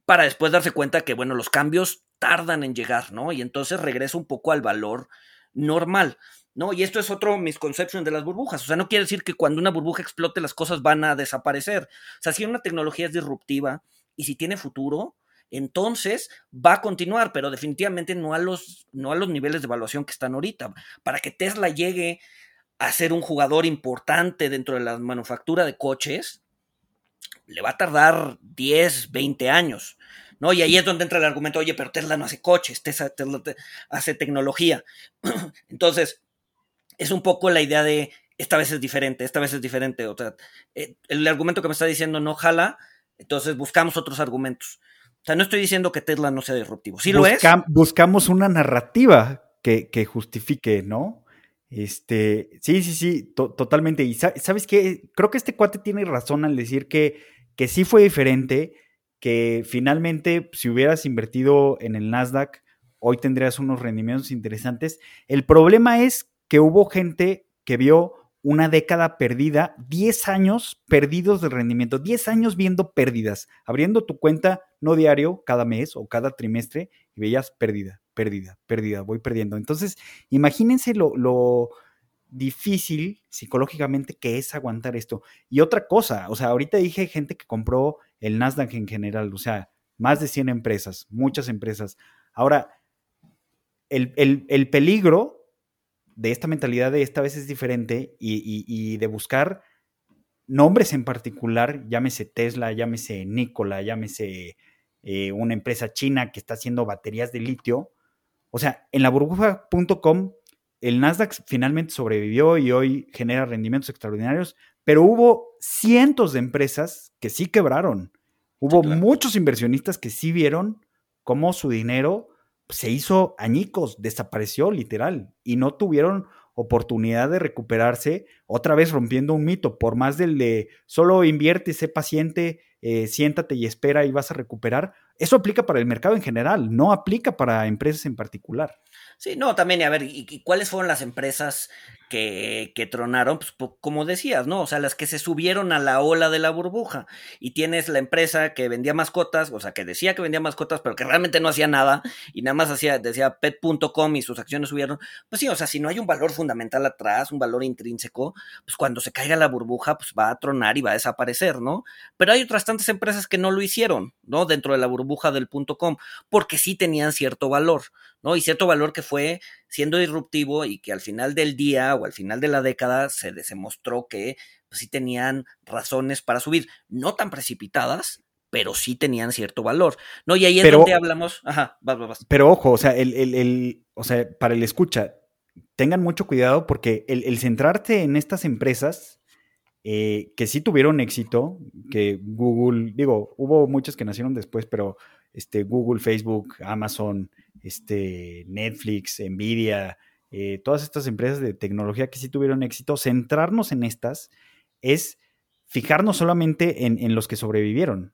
para después darse cuenta que, bueno, los cambios tardan en llegar, ¿no? Y entonces regresa un poco al valor normal, ¿no? Y esto es otro misconception de las burbujas. O sea, no quiere decir que cuando una burbuja explote las cosas van a desaparecer. O sea, si una tecnología es disruptiva y si tiene futuro, entonces va a continuar, pero definitivamente no a los, no a los niveles de evaluación que están ahorita. Para que Tesla llegue a ser un jugador importante dentro de la manufactura de coches, le va a tardar 10, 20 años. ¿no? Y ahí es donde entra el argumento, oye, pero Tesla no hace coches, Tesla, hace tecnología. <clears throat> Entonces, es un poco la idea de, esta vez es diferente, esta vez es diferente. O sea, eh, el argumento que me está diciendo no jala, entonces buscamos otros argumentos. O sea, no estoy diciendo que Tesla no sea disruptivo. Sí lo es. Buscamos una narrativa que, justifique, ¿no? Este, sí, sí, sí, totalmente. Y sabes qué, creo que este cuate tiene razón al decir que, que sí fue diferente, que finalmente si hubieras invertido en el Nasdaq, hoy tendrías unos rendimientos interesantes. El problema es que hubo gente que vio una década perdida, 10 años perdidos de rendimiento, 10 años viendo pérdidas, abriendo tu cuenta no diario, cada mes o cada trimestre, y veías pérdida, pérdida, pérdida, voy perdiendo. Entonces, imagínense lo, lo difícil psicológicamente que es aguantar esto. Y otra cosa, o sea, ahorita dije gente que compró el Nasdaq en general, o sea, más de 100 empresas, muchas empresas. Ahora, el, el, peligro de esta mentalidad de esta vez es diferente y, de buscar nombres en particular, llámese Tesla, llámese Nikola, llámese eh, una empresa china que está haciendo baterías de litio. O sea, en la burbuja.com el Nasdaq finalmente sobrevivió y hoy genera rendimientos extraordinarios, pero hubo cientos de empresas que sí quebraron. Hubo muchos inversionistas que sí vieron cómo su dinero se hizo añicos, desapareció literal y no tuvieron oportunidad de recuperarse, otra vez rompiendo un mito, por más del de solo invierte, sé paciente, eh, siéntate y espera y vas a recuperar. Eso aplica para el mercado en general, no aplica para empresas en particular. Sí, no, también, a ver, ¿y, cuáles fueron las empresas que, que tronaron? Pues como decías, ¿no? O sea, las que se subieron a la ola de la burbuja. Y tienes la empresa que vendía mascotas, o sea, que decía que vendía mascotas, pero que realmente no hacía nada, y nada más hacía, decía pet.com y sus acciones subieron. Pues sí, o sea, si no hay un valor fundamental atrás, un valor intrínseco, pues cuando se caiga la burbuja, pues va a tronar y va a desaparecer, ¿no? Pero hay otras tantas empresas que no lo hicieron, ¿no? Dentro de la burbuja del .com, porque sí tenían cierto valor. ¿No? Y cierto valor que fue siendo disruptivo y que al final del día o al final de la década se demostró que pues, sí tenían razones para subir, no tan precipitadas, pero sí tenían cierto valor, ¿no? Y ahí es donde hablamos, ajá, vas, vas, Pero ojo, o sea, el, o sea, para el escucha, tengan mucho cuidado porque el, centrarte en estas empresas eh, que sí tuvieron éxito, que Google, digo, hubo muchas que nacieron después, pero este, Google, Facebook, Amazon, este, Netflix, Nvidia, eh, todas estas empresas de tecnología que sí tuvieron éxito, centrarnos en estas es fijarnos solamente en, en los que sobrevivieron.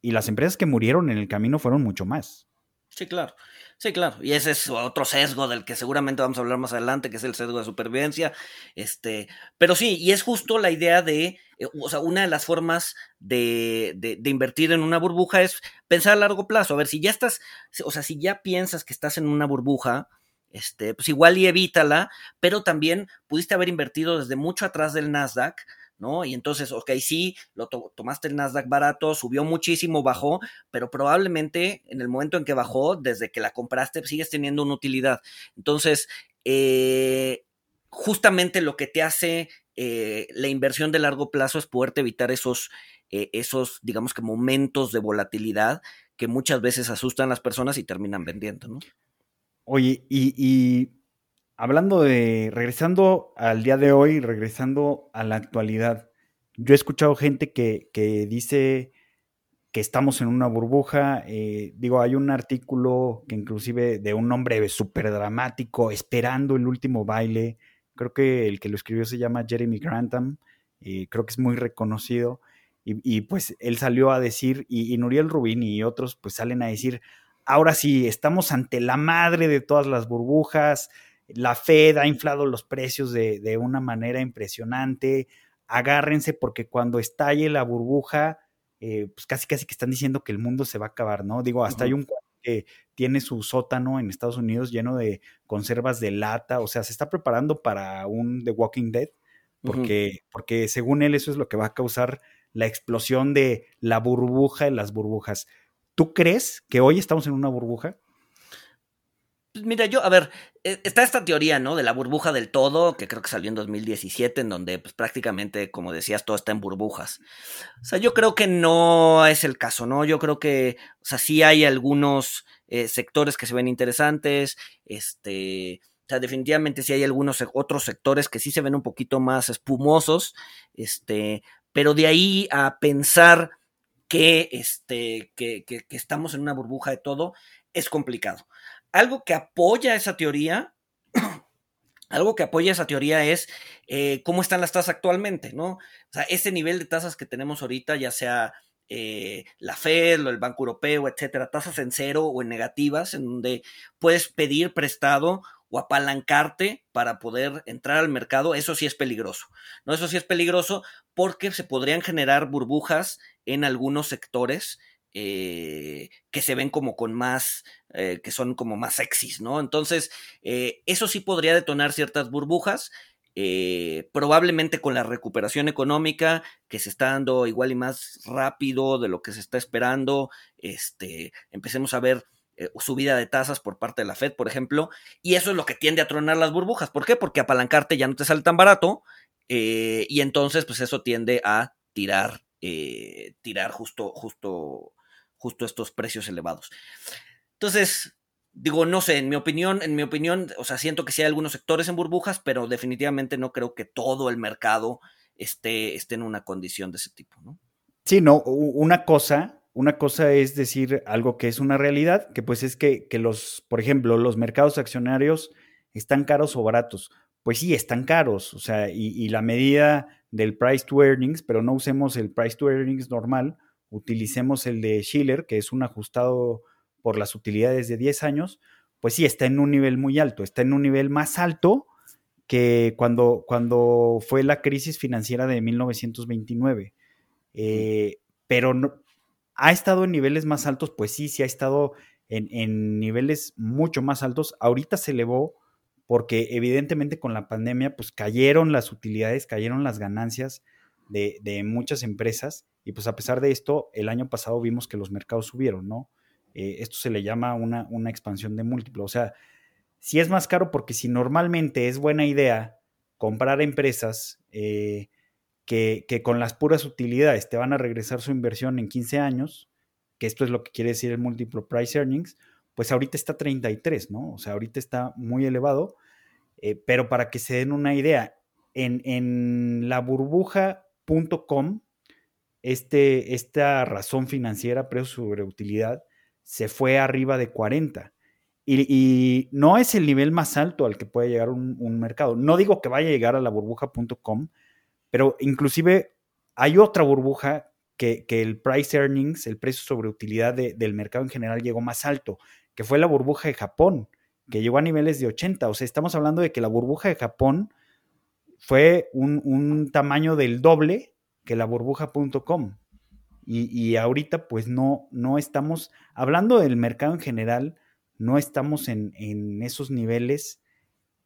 Y las empresas que murieron en el camino fueron mucho más. Sí, claro. Sí, claro. Y ese es otro sesgo del que seguramente vamos a hablar más adelante, que es el sesgo de supervivencia. Este, pero sí, y es justo la idea de, eh, o sea, una de las formas de, de, invertir en una burbuja es pensar a largo plazo. A ver, si ya estás, o sea, si ya piensas que estás en una burbuja, este, pues igual y evítala, pero también pudiste haber invertido desde mucho atrás del Nasdaq ¿no? Y entonces, ok, sí, lo tomaste el Nasdaq barato, subió muchísimo, bajó, pero probablemente en el momento en que bajó, desde que la compraste, sigues teniendo una utilidad. Entonces, eh, justamente lo que te hace eh, la inversión de largo plazo es poderte evitar esos, eh, esos, digamos que momentos de volatilidad que muchas veces asustan a las personas y terminan vendiendo, ¿no? Oye, y, hablando de, regresando al día de hoy, regresando a la actualidad, yo he escuchado gente que, que dice que estamos en una burbuja. Eh, digo, hay un artículo que inclusive de un hombre súper dramático, esperando el último baile. Creo que el que lo escribió se llama Jeremy Grantham. y creo que es muy reconocido. Y, pues él salió a decir, y, Nuriel Rubín y otros pues salen a decir, ahora sí, estamos ante la madre de todas las burbujas, la Fed ha inflado los precios de, de una manera impresionante, agárrense porque cuando estalle la burbuja, eh, pues casi casi que están diciendo que el mundo se va a acabar, ¿no? Digo, hasta hay un que tiene su sótano en Estados Unidos lleno de conservas de lata, o sea, se está preparando para un The Walking Dead, porque, porque según él eso es lo que va a causar la explosión de la burbuja de las burbujas. ¿Tú crees que hoy estamos en una burbuja? Pues mira, yo, a ver, está esta teoría, ¿no? De la burbuja del todo, que creo que salió en 2017, en donde pues, prácticamente, como decías, todo está en burbujas. O sea, yo creo que no es el caso, ¿no? Yo creo que, o sea, sí hay algunos eh, sectores que se ven interesantes, este, o sea, definitivamente sí hay algunos otros sectores que sí se ven un poquito más espumosos, este, pero de ahí a pensar que, este, que estamos en una burbuja de todo, es complicado algo que apoya esa teoría, <coughs> algo que apoya esa teoría es eh, cómo están las tasas actualmente, ¿no? O sea, ese nivel de tasas que tenemos ahorita, ya sea eh, la Fed el Banco Europeo, etcétera, tasas en cero o en negativas, en donde puedes pedir prestado o apalancarte para poder entrar al mercado, eso sí es peligroso. ¿no? Eso sí es peligroso porque se podrían generar burbujas en algunos sectores eh, que se ven como con más, eh, que son como más sexys, ¿no? Entonces, eh, eso sí podría detonar ciertas burbujas. probablemente con la recuperación económica que se está dando igual y más rápido de lo que se está esperando, este, empecemos a ver subida de tasas por parte de la Fed, por ejemplo, y eso es lo que tiende a tronar las burbujas. ¿Por qué? Porque apalancarte ya no te sale tan barato y entonces pues eso tiende a tirar, tirar justo, justo justo estos precios elevados. Entonces, digo, no sé, en mi opinión, en mi opinión, o sea, siento que sí hay algunos sectores en burbujas, pero definitivamente no creo que todo el mercado esté, esté en una condición de ese tipo, ¿no? Sí, no, una cosa, una cosa es decir algo que es una realidad, que pues es que, que los, por ejemplo, los mercados accionarios están caros o baratos. Pues sí, están caros, o sea, y, y la medida del price to earnings, pero no usemos el price to earnings normal, utilicemos el de Schiller, que es un ajustado por las utilidades de 10 años, pues sí, está en un nivel muy alto, está en un nivel más alto que cuando, cuando fue la crisis financiera de 1929. Eh, pero no, ha estado en niveles más altos, pues sí, sí ha estado en, en, niveles mucho más altos. Ahorita se elevó porque evidentemente con la pandemia, pues cayeron las utilidades, cayeron las ganancias de, de muchas empresas y pues a pesar de esto, el año pasado vimos que los mercados subieron, ¿no? Eh, esto se le llama una, una expansión de múltiplo. O sea, si es más caro porque si normalmente es buena idea comprar empresas eh, que, que, con las puras utilidades te van a regresar su inversión en 15 años, que esto es lo que quiere decir el múltiplo price earnings, pues ahorita está 33, ¿no? O sea, ahorita está muy elevado, eh, pero para que se den una idea, en, en la burbuja.com, este, esta razón financiera, precio sobre utilidad, se fue arriba de 40. Y, no es el nivel más alto al que puede llegar un, mercado. No digo que vaya a llegar a la burbuja.com, pero inclusive hay otra burbuja que, el price earnings, el precio sobre utilidad del mercado en general llegó más alto, que fue la burbuja de Japón, que llegó a niveles de 80. O sea, estamos hablando de que la burbuja de Japón fue un, un tamaño del doble que la burbuja.com. Y, y, ahorita pues no, no estamos, hablando del mercado en general, no estamos en, en esos niveles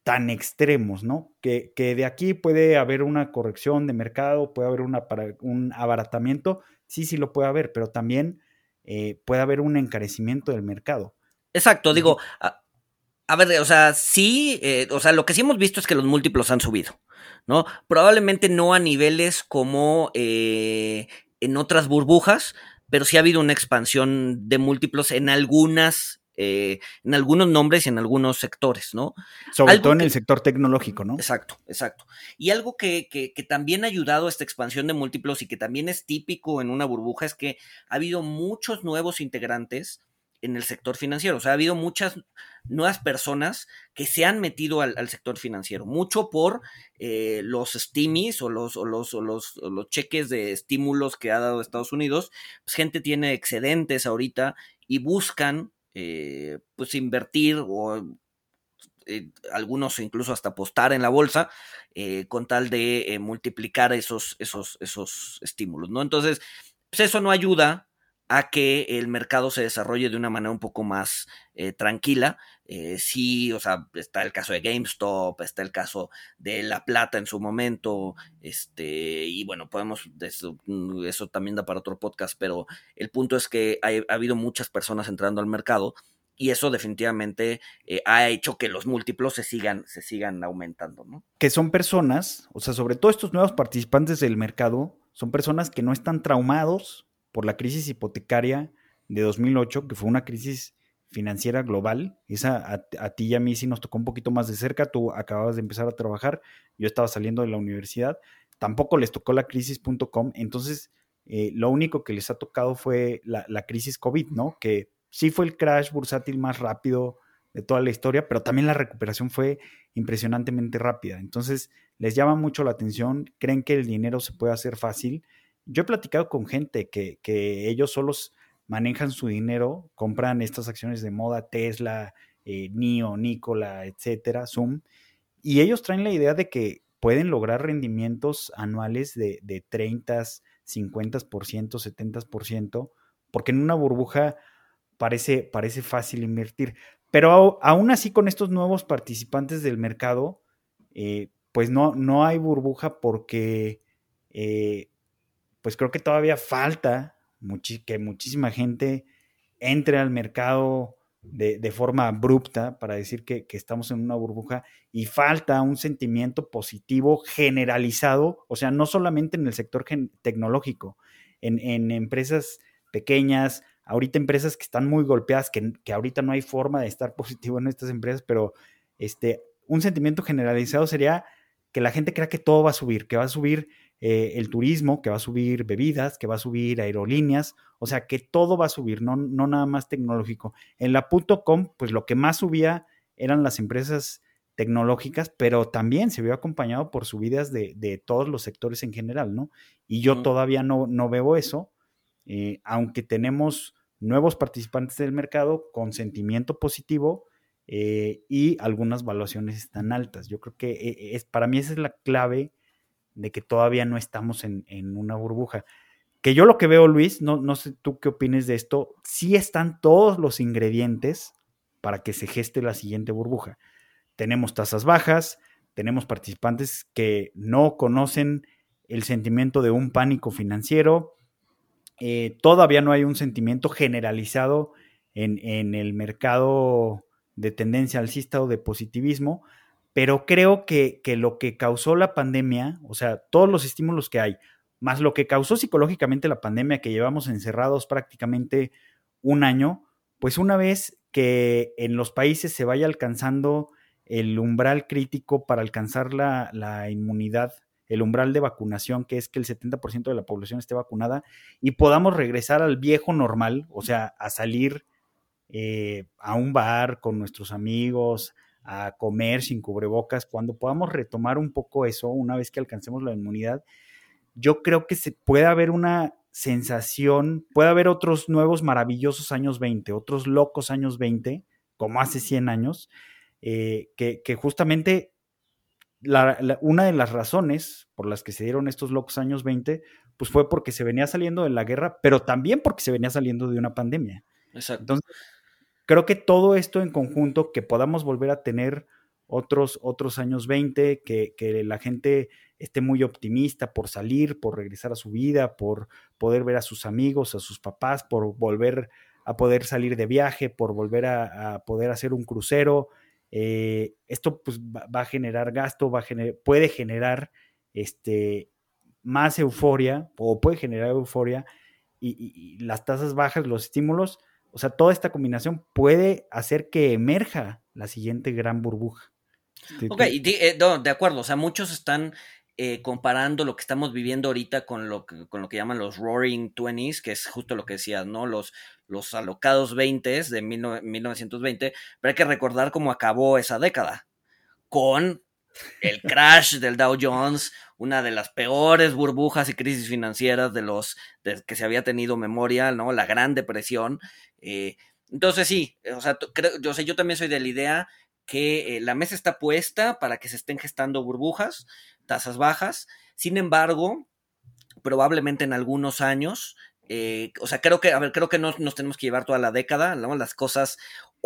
tan extremos, ¿no? Que, que, de aquí puede haber una corrección de mercado, puede haber una, un abaratamiento, sí, sí lo puede haber, pero también eh, puede haber un encarecimiento del mercado. Exacto, digo, A ver, o sea, sí, eh, o sea, lo que sí hemos visto es que los múltiplos han subido, ¿no? Probablemente no a niveles como eh, en otras burbujas, pero sí ha habido una expansión de múltiplos en algunas eh, en algunos nombres y en algunos sectores, ¿no? Sobre todo en el sector tecnológico, ¿no? Exacto, exacto. Y algo que, que, también ha ayudado a esta expansión de múltiplos y que también es típico en una burbuja es que ha habido muchos nuevos integrantes en el sector financiero. O sea, ha habido muchas nuevas personas que se han metido al, sector financiero, mucho por eh, los stimis o los, o los, o los, cheques de estímulos que ha dado Estados Unidos. Pues gente tiene excedentes ahorita y buscan eh, pues invertir o eh, algunos incluso hasta apostar en la bolsa con tal de multiplicar esos, esos, esos estímulos, ¿no? Entonces, pues eso no ayuda a que el mercado se desarrolle de una manera un poco más eh, tranquila. Eh, sí, o sea, está el caso de GameStop, está el caso de La Plata en su momento, este, y bueno, podemos, eso, mm, eso también da para otro podcast, pero el punto es que ha habido muchas personas entrando al mercado y eso definitivamente eh, ha hecho que los múltiplos se sigan, se sigan aumentando, ¿no? Que son personas, o sea, sobre todo estos nuevos participantes del mercado, son personas que no están traumados por la crisis hipotecaria de 2008, que fue una crisis financiera global. Esa a, ti y a mí sí nos tocó un poquito más de cerca. Tú acababas de empezar a trabajar, yo estaba saliendo de la universidad. Tampoco les tocó la crisis.com. Entonces, eh, lo único que les ha tocado fue la, la, crisis COVID, ¿no? Que sí fue el crash bursátil más rápido de toda la historia, pero también la recuperación fue impresionantemente rápida. Entonces, les llama mucho la atención, creen que el dinero se puede hacer fácil yo he platicado con gente que, ellos solos manejan su dinero, compran estas acciones de moda, Tesla, eh, NIO, Nikola, etcétera, Zoom, y ellos traen la idea de que pueden lograr rendimientos anuales de, de 30, 50%, 70%, porque en una burbuja parece, parece fácil invertir. Pero aún así con estos nuevos participantes del mercado, eh, pues no, no hay burbuja porque eh, pues creo que todavía falta que muchísima gente entre al mercado de, forma abrupta para decir que, estamos en una burbuja y falta un sentimiento positivo generalizado, o sea, no solamente en el sector tecnológico, en, empresas pequeñas, ahorita empresas que están muy golpeadas, que, que, ahorita no hay forma de estar positivo en estas empresas, pero este, un sentimiento generalizado sería que la gente crea que todo va a subir, que va a subir eh, el turismo, que va a subir bebidas, que va a subir aerolíneas, o sea que todo va a subir, no, no nada más tecnológico. En la .com, pues lo que más subía eran las empresas tecnológicas, pero también se vio acompañado por subidas de, todos los sectores en general, ¿no? Y yo todavía no, no, veo eso, eh, aunque tenemos nuevos participantes del mercado con sentimiento positivo eh, y algunas valuaciones están altas. Yo creo que es, para mí esa es la clave de que todavía no estamos en, una burbuja. Que yo lo que veo, Luis, no, no sé tú qué opines de esto, sí están todos los ingredientes para que se geste la siguiente burbuja. Tenemos tasas bajas, tenemos participantes que no conocen el sentimiento de un pánico financiero, eh, todavía no hay un sentimiento generalizado en, en, el mercado de tendencia alcista o de positivismo, pero creo que, lo que causó la pandemia, o sea, todos los estímulos que hay, más lo que causó psicológicamente la pandemia, que llevamos encerrados prácticamente un año, pues una vez que en los países se vaya alcanzando el umbral crítico para alcanzar la, inmunidad, el umbral de vacunación, que es que el 70% de la población esté vacunada, y podamos regresar al viejo normal, o sea, a salir eh, a un bar con nuestros amigos, a comer sin cubrebocas, cuando podamos retomar un poco eso, una vez que alcancemos la inmunidad, yo creo que se puede haber una sensación, puede haber otros nuevos maravillosos años 20, otros locos años 20, como hace 100 años, eh, que, justamente una de las razones por las que se dieron estos locos años 20, pues fue porque se venía saliendo de la guerra, pero también porque se venía saliendo de una pandemia. Exacto. Entonces, creo que todo esto en conjunto, que podamos volver a tener otros, otros años 20, que, la gente esté muy optimista por salir, por regresar a su vida, por poder ver a sus amigos, a sus papás, por volver a poder salir de viaje, por volver a, poder hacer un crucero. eh, esto pues, va, a generar gasto, va a puede generar este, más euforia o puede generar euforia y, las tasas bajas, los estímulos, o sea, toda esta combinación puede hacer que emerja la siguiente gran burbuja. Ok, de, de acuerdo, o sea, muchos están eh, comparando lo que estamos viviendo ahorita con lo que, con lo que llaman los Roaring Twenties, que es justo lo que decías, ¿no? Los, los alocados 20 de 1920, pero hay que recordar cómo acabó esa década, con el crash del Dow Jones, una de las peores burbujas y crisis financieras de los que se había tenido memoria, ¿no? La Gran Depresión. Eh, entonces sí, o sea, yo, yo también soy de la idea que eh, la mesa está puesta para que se estén gestando burbujas, tasas bajas. Sin embargo, probablemente en algunos años, eh, o sea, creo que, a ver, creo que no nos tenemos que llevar toda la década, ¿no? Las cosas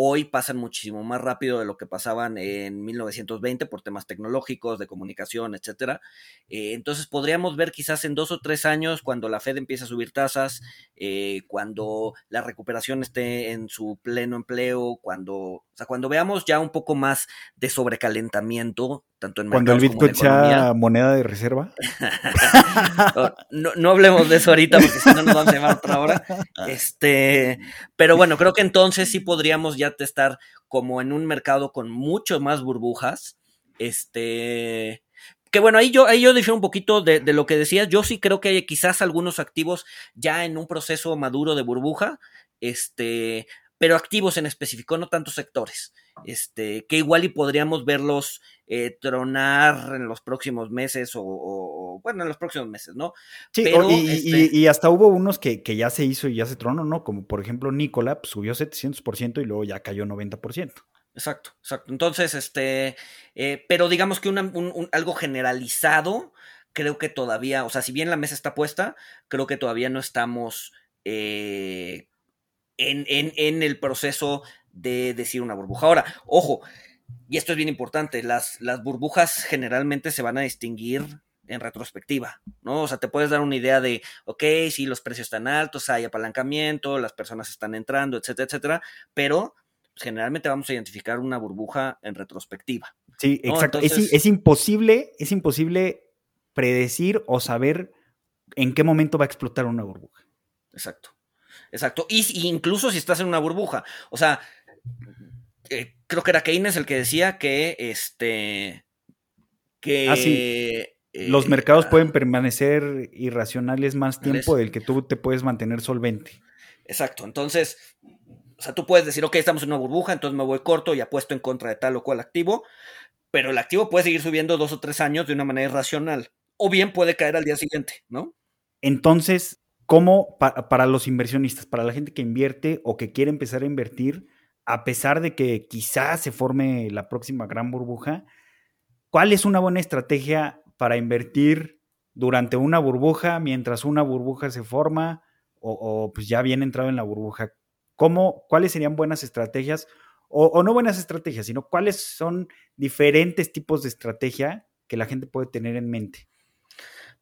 hoy pasan muchísimo más rápido de lo que pasaban en 1920 por temas tecnológicos, de comunicación, etcétera. Eh, entonces podríamos ver quizás en dos o tres años, cuando la Fed empiece a subir tasas, eh, cuando la recuperación esté en su pleno empleo, cuando, o sea, cuando veamos ya un poco más de sobrecalentamiento, tanto en Cuando el Bitcoin sea moneda de reserva. <laughs> no, no, hablemos de eso ahorita porque si no nos vamos a llevar otra hora. Este, pero bueno, creo que entonces sí podríamos ya estar como en un mercado con mucho más burbujas. Este, que bueno, ahí yo, ahí yo difiero un poquito de, de, lo que decías. Yo sí creo que hay quizás algunos activos ya en un proceso maduro de burbuja, este, pero activos en específico, no tantos sectores. Este, que igual y podríamos verlos eh, tronar en los próximos meses o, bueno, en los próximos meses, ¿no? Sí, este y, hasta hubo unos que, ya se hizo y ya se tronó, ¿no? Como por ejemplo Nicola pues, subió 700% y luego ya cayó 90%. Exacto, exacto. Entonces, este, eh, pero digamos que algo generalizado, creo que todavía, o sea, si bien la mesa está puesta, creo que todavía no estamos eh, en, en, el proceso de decir una burbuja. Ahora, ojo, y esto es bien importante, las, las burbujas generalmente se van a distinguir en retrospectiva, ¿no? O sea, te puedes dar una idea de, ok, si los precios están altos, hay apalancamiento, las personas están entrando, etcétera, etcétera, pero pues, generalmente vamos a identificar una burbuja en retrospectiva. Sí, exacto. es, imposible, es imposible predecir o saber en qué momento va a explotar una burbuja. Exacto. Exacto. Y, incluso si estás en una burbuja. O sea, eh, creo que era Keynes el que decía que este. Que. Ah, Los eh, mercados ah, pueden permanecer irracionales más tiempo del que tú te puedes mantener solvente. Exacto. Entonces, o sea, tú puedes decir, ok, estamos en una burbuja, entonces me voy corto y apuesto en contra de tal o cual activo, pero el activo puede seguir subiendo dos o tres años de una manera irracional, o bien puede caer al día siguiente, ¿no? Entonces, ¿cómo para los inversionistas, para la gente que invierte o que quiere empezar a invertir, a pesar de que quizás se forme la próxima gran burbuja, ¿cuál es una buena estrategia para invertir durante una burbuja, mientras una burbuja se forma o, pues ya bien entrado en la burbuja? ¿Cómo, ¿Cuáles serían buenas estrategias? O, no buenas estrategias, sino cuáles son diferentes tipos de estrategia que la gente puede tener en mente.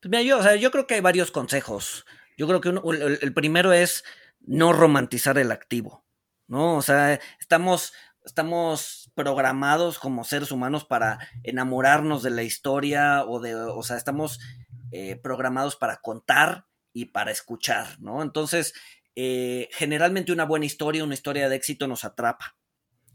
Pues mira, yo, yo creo que hay varios consejos. Yo creo que el primero es no romantizar el activo. ¿No? O sea, estamos, estamos programados como seres humanos para enamorarnos de la historia o de, o sea, estamos eh, programados para contar y para escuchar, ¿no? Entonces, eh, generalmente una buena historia, una historia de éxito nos atrapa.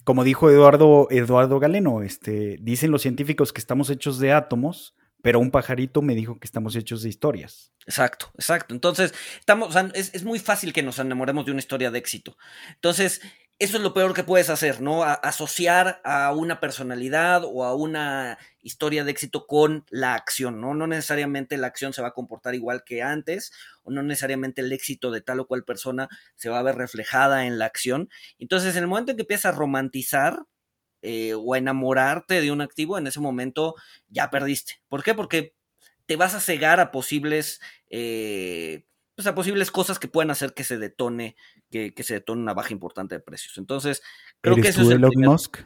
Como dijo Eduardo, Eduardo Galeno, este, dicen los científicos que estamos hechos de átomos, pero un pajarito me dijo que estamos hechos de historias. Exacto, exacto. Entonces, estamos, es, muy fácil que nos enamoremos de una historia de éxito. Entonces, eso es lo peor que puedes hacer, ¿no? asociar a una personalidad o a una historia de éxito con la acción, ¿no? No necesariamente la acción se va a comportar igual que antes, o no necesariamente el éxito de tal o cual persona se va a ver reflejada en la acción. Entonces, en el momento en que empiezas a romantizar eh, o enamorarte de un activo, en ese momento ya perdiste. ¿Por qué? Porque te vas a cegar a posibles, eh, pues a posibles cosas que pueden hacer que se detone, que, se detone una baja importante de precios. Entonces, creo que eso es el Elon Musk?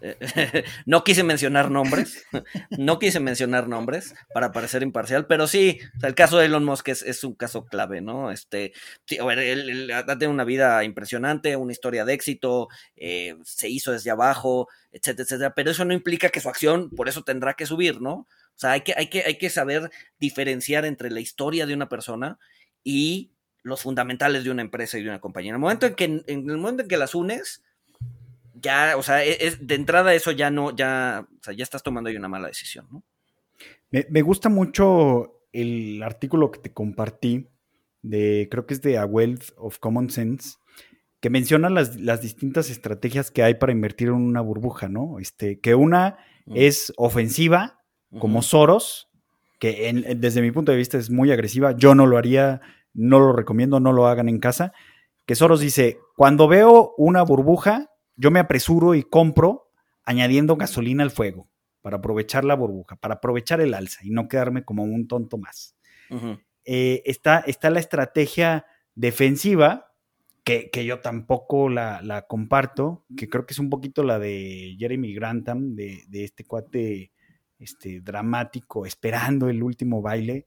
<laughs> no quise mencionar nombres, no quise mencionar nombres para parecer imparcial, pero sí, el caso de Elon Musk es, un caso clave, ¿no? Este, a ver, él, ha tenido una vida impresionante, una historia de éxito, eh, se hizo desde abajo, etcétera, etcétera, pero eso no implica que su acción por eso tendrá que subir, ¿no? O sea, hay que, hay que, hay que saber diferenciar entre la historia de una persona y los fundamentales de una empresa y de una compañía. En el momento en que, en el momento en que las unes, ya, o sea, e, es, de entrada eso ya no, ya, o sea, ya estás tomando ahí una mala decisión, ¿no? Me, gusta mucho el artículo que te compartí de, creo que es de A Wealth of Common Sense, que menciona las, distintas estrategias que hay para invertir en una burbuja, ¿no? Este, que una mm. es ofensiva, como Soros, que desde mi punto de vista es muy agresiva. Yo no lo haría, no lo recomiendo, no lo hagan en casa. Que Soros dice, cuando veo una burbuja, yo me apresuro y compro añadiendo gasolina al fuego para aprovechar la burbuja, para aprovechar el alza y no quedarme como un tonto más. Eh, está, está, la estrategia defensiva, que, yo tampoco la, comparto, que creo que es un poquito la de Jeremy Grantham, de, este cuate este, dramático, esperando el último baile,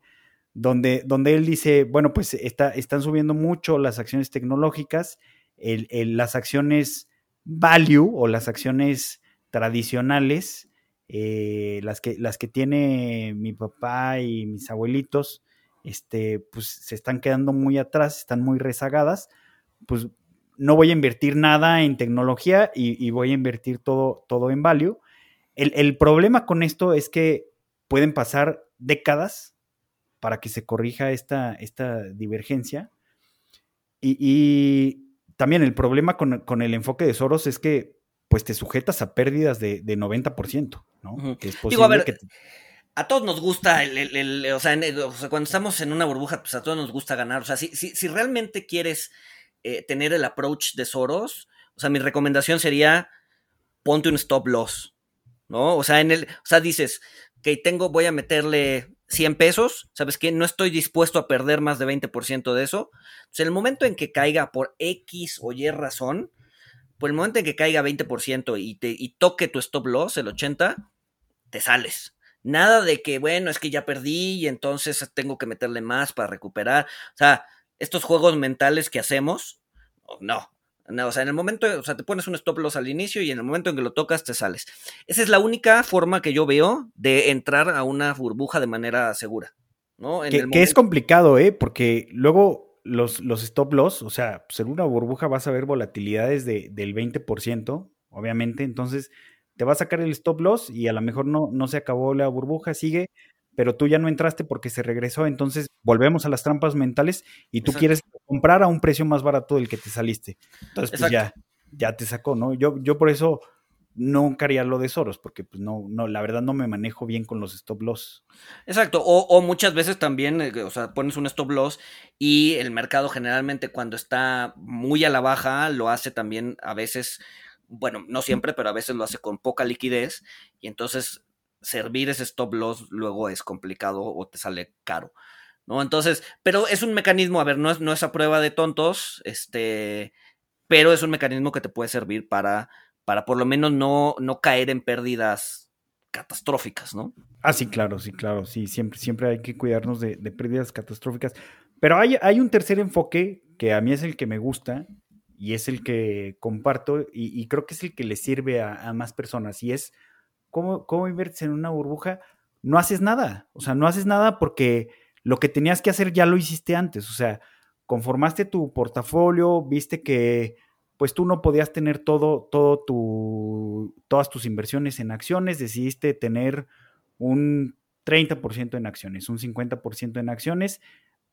donde, donde él dice, bueno, pues está, están subiendo mucho las acciones tecnológicas, las acciones value o las acciones tradicionales, eh, las, que, las que tiene mi papá y mis abuelitos, este, pues se están quedando muy atrás, están muy rezagadas, pues no voy a invertir nada en tecnología y, voy a invertir todo, todo en value. El, problema con esto es que pueden pasar décadas para que se corrija esta, esta divergencia. y, también el problema con, el enfoque de Soros es que pues te sujetas a pérdidas de, 90%, ¿no? Que es posible a ver, que a todos nos gusta, el, o, sea, cuando estamos en una burbuja, pues a todos nos gusta ganar. O sea, si, si, realmente quieres eh, tener el approach de Soros, o sea, mi recomendación sería ponte un stop loss, ¿no? O sea, en el, o sea, dices, que tengo, voy a meterle 100 pesos, ¿sabes qué? No estoy dispuesto a perder más de 20% de eso. Entonces, en el momento en que caiga por X o Y razón, por el momento en que caiga 20% y, te, y toque tu stop loss, el 80%, te sales. Nada de que, bueno, es que ya perdí y entonces tengo que meterle más para recuperar. O sea, estos juegos mentales que hacemos, no, o sea, en el momento, o sea, te pones un stop loss al inicio y en el momento en que lo tocas te sales. Esa es la única forma que yo veo de entrar a una burbuja de manera segura. ¿no? que, es complicado, ¿eh? Porque luego los, los stop loss, o sea, pues en una burbuja vas a ver volatilidades de, del 20%, obviamente, entonces te va a sacar el stop loss y a lo mejor no, no se acabó la burbuja, sigue, pero tú ya no entraste porque se regresó, entonces volvemos a las trampas mentales y tú quieres comprar a un precio más barato del que te saliste. Entonces, pues ya, ya te sacó, ¿no? Yo, yo por eso nunca haría lo de Soros, porque pues no, no, la verdad no me manejo bien con los stop loss. Exacto, o, muchas veces también, eh, o sea, pones un stop loss y el mercado generalmente cuando está muy a la baja lo hace también a veces, bueno, no siempre, pero a veces lo hace con poca liquidez y entonces servir ese stop loss luego es complicado o te sale caro. ¿No? Entonces, pero es un mecanismo, a ver, no es, no es a prueba de tontos, este, pero es un mecanismo que te puede servir para, para por lo menos no, no caer en pérdidas catastróficas, ¿no? Ah, sí, claro, sí, claro, sí, siempre, siempre hay que cuidarnos de, pérdidas catastróficas. Pero hay, hay, un tercer enfoque que a mí es el que me gusta y es el que comparto y, creo que es el que le sirve a, a más personas y es ¿cómo, cómo inviertes en una burbuja? No haces nada, o sea, no haces nada porque lo que tenías que hacer ya lo hiciste antes, o sea, conformaste tu portafolio, viste que pues tú no podías tener todo, todo tu, todas tus inversiones en acciones, decidiste tener un 30% en acciones, un 50% en acciones,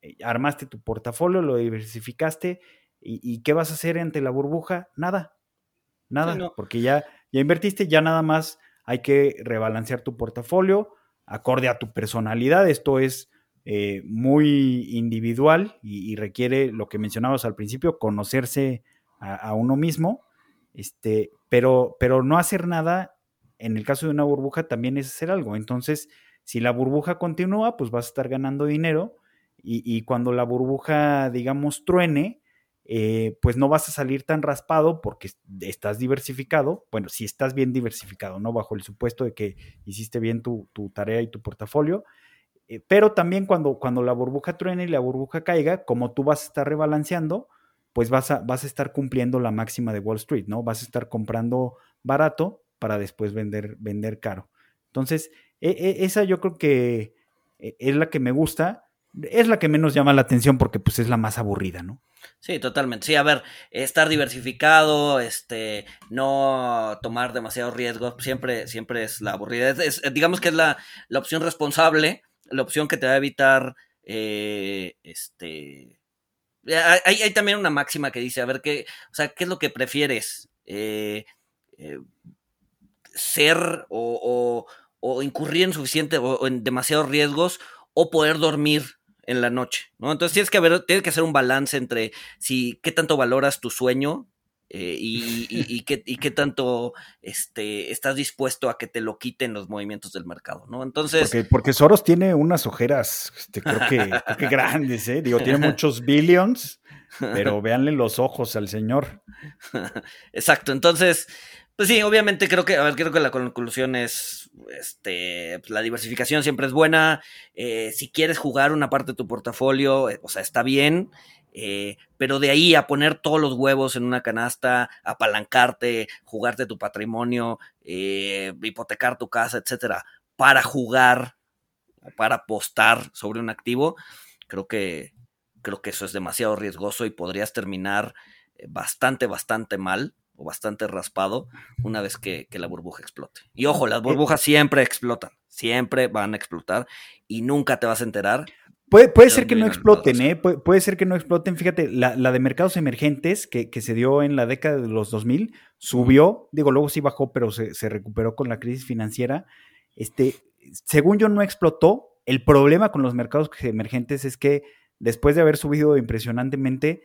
eh, armaste tu portafolio, lo diversificaste, y, qué vas a hacer ante la burbuja? Nada, nada, porque ya, ya invertiste, ya nada más hay que rebalancear tu portafolio acorde a tu personalidad. Esto es eh, muy individual y, requiere lo que mencionabas al principio, conocerse a, uno mismo. Este, pero, pero no hacer nada, en el caso de una burbuja, también es hacer algo. Entonces, si la burbuja continúa, pues vas a estar ganando dinero. Y, cuando la burbuja, digamos, truene, eh, pues no vas a salir tan raspado porque estás diversificado. Bueno, si estás bien diversificado, ¿no? Bajo el supuesto de que hiciste bien tu, tarea y tu portafolio. Eh, pero también cuando, cuando la burbuja truene y la burbuja caiga, como tú vas a estar rebalanceando, pues vas a, vas a estar cumpliendo la máxima de Wall Street, ¿no? Vas a estar comprando barato para después vender, vender caro. Entonces, e, e, esa yo creo que e, es la que me gusta, es la que menos llama la atención porque pues es la más aburrida, ¿no? Sí, totalmente. Sí, a ver, estar diversificado, este, no tomar demasiado riesgo, siempre, siempre es la aburrida. digamos que es la, la, opción responsable, la opción que te va a evitar, eh, este, hay, también una máxima que dice, a ver, ¿qué, o sea, ¿qué es lo que prefieres? Eh, eh, ser o, o, incurrir en suficiente o, en demasiados riesgos o poder dormir en la noche, ¿no? Entonces tienes que haber, tienes que hacer un balance entre si qué tanto valoras tu sueño eh, y, y, <laughs> qué, y, qué, tanto este, estás dispuesto a que te lo quiten los movimientos del mercado, ¿no? Entonces... Porque, porque Soros tiene unas ojeras, este, creo, que, <laughs> grandes, ¿eh? Digo, tiene muchos billions, pero véanle los ojos al señor. <laughs> Exacto, entonces, pues sí, obviamente creo que, a ver, creo que la conclusión es, este, pues la diversificación siempre es buena. Eh, si quieres jugar una parte de tu portafolio, eh, o sea, está bien. Eh, pero de ahí a poner todos los huevos en una canasta, apalancarte, jugarte tu patrimonio, hipotecar tu casa, etcétera, para jugar, para apostar sobre un activo, creo que, creo que eso es demasiado riesgoso y podrías terminar bastante, bastante mal o bastante raspado una vez que, la burbuja explote. Y ojo, las burbujas siempre explotan, siempre van a explotar y nunca te vas a enterar. Puede, puede ser que no exploten, ¿eh? Puede, ser que no exploten. Fíjate, la, de mercados emergentes que, se dio en la década de los 2000 subió, digo, luego sí bajó, pero se, se recuperó con la crisis financiera. Este, según yo, no explotó. El problema con los mercados emergentes es que después de haber subido impresionantemente,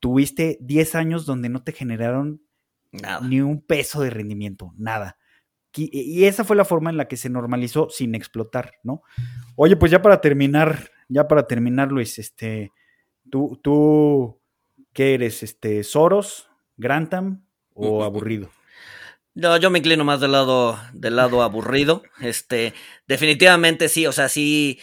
tuviste 10 años donde no te generaron ni un peso de rendimiento, nada. Y esa fue la forma en la que se normalizó sin explotar, ¿no? Oye, pues ya para terminar, ya para terminar, Luis, este, tú, tú, ¿qué eres? Este, Soros, Grantham o aburrido? No, yo me inclino más del lado, del lado aburrido. Este, definitivamente sí, o sea, sí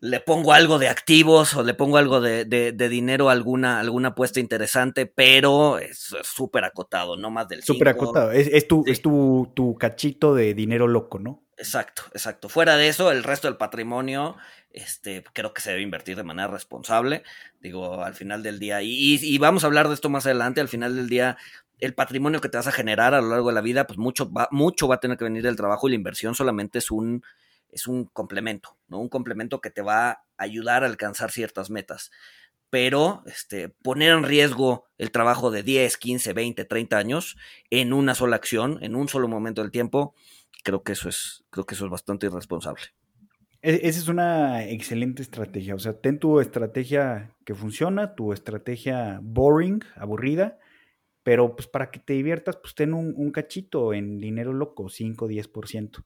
le pongo algo de activos o le pongo algo de, dinero a alguna, alguna apuesta interesante, pero es súper acotado, no más del Súper acotado, es, tu, es tu, tu, cachito de dinero loco, ¿no? Exacto, exacto. Fuera de eso, el resto del patrimonio, este, creo que se debe invertir de manera responsable, digo, al final del día, y, vamos a hablar de esto más adelante, al final del día, el patrimonio que te vas a generar a lo largo de la vida, pues mucho va, mucho va a tener que venir del trabajo y la inversión solamente es un es un complemento, ¿no? Un complemento que te va a ayudar a alcanzar ciertas metas. Pero este, poner en riesgo el trabajo de 10, 15, 20, 30 años en una sola acción, en un solo momento del tiempo, creo que eso es, creo que eso es bastante irresponsable. E, esa es una excelente estrategia. O sea, ten tu estrategia que funciona, tu estrategia boring, aburrida, pero pues para que te diviertas, pues ten un, cachito en dinero loco, 5, 10%.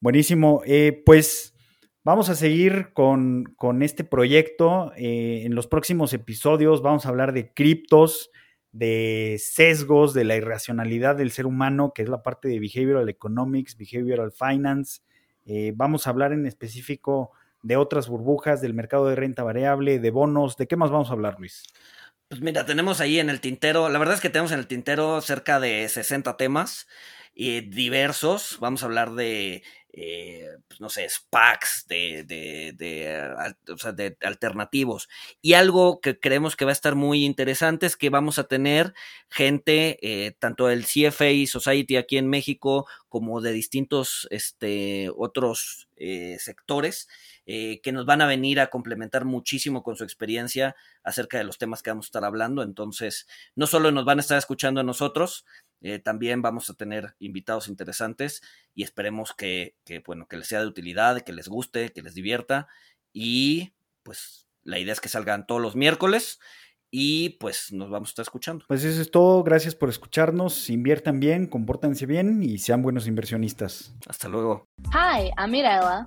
Buenísimo. Eh, pues vamos a seguir con, este proyecto. Eh, en los próximos episodios vamos a hablar de criptos, de sesgos, de la irracionalidad del ser humano, que es la parte de behavioral economics, behavioral finance. Eh, vamos a hablar en específico de otras burbujas, del mercado de renta variable, de bonos. ¿De qué más vamos a hablar, Luis? Pues mira, tenemos ahí en el tintero, la verdad es que tenemos en el tintero cerca de 60 temas diversos. Vamos a hablar de eh, pues, no sé, SPACs, de, de, de, alternativos. Y algo que creemos que va a estar muy interesante es que vamos a tener gente, eh, tanto del CFA Society aquí en México, como de distintos este, otros eh, sectores, que nos van a venir a complementar muchísimo con su experiencia acerca de los temas que vamos a estar hablando. Entonces, no solo nos van a estar escuchando a nosotros, eh, también vamos a tener invitados interesantes y esperemos que, bueno, que les sea de utilidad, que les guste, que les divierta y pues la idea es que salgan todos los miércoles y pues nos vamos a estar escuchando. Pues eso es todo, gracias por escucharnos, inviertan bien, compórtense bien y sean buenos inversionistas. Hasta luego. Hi, I'm Mirella.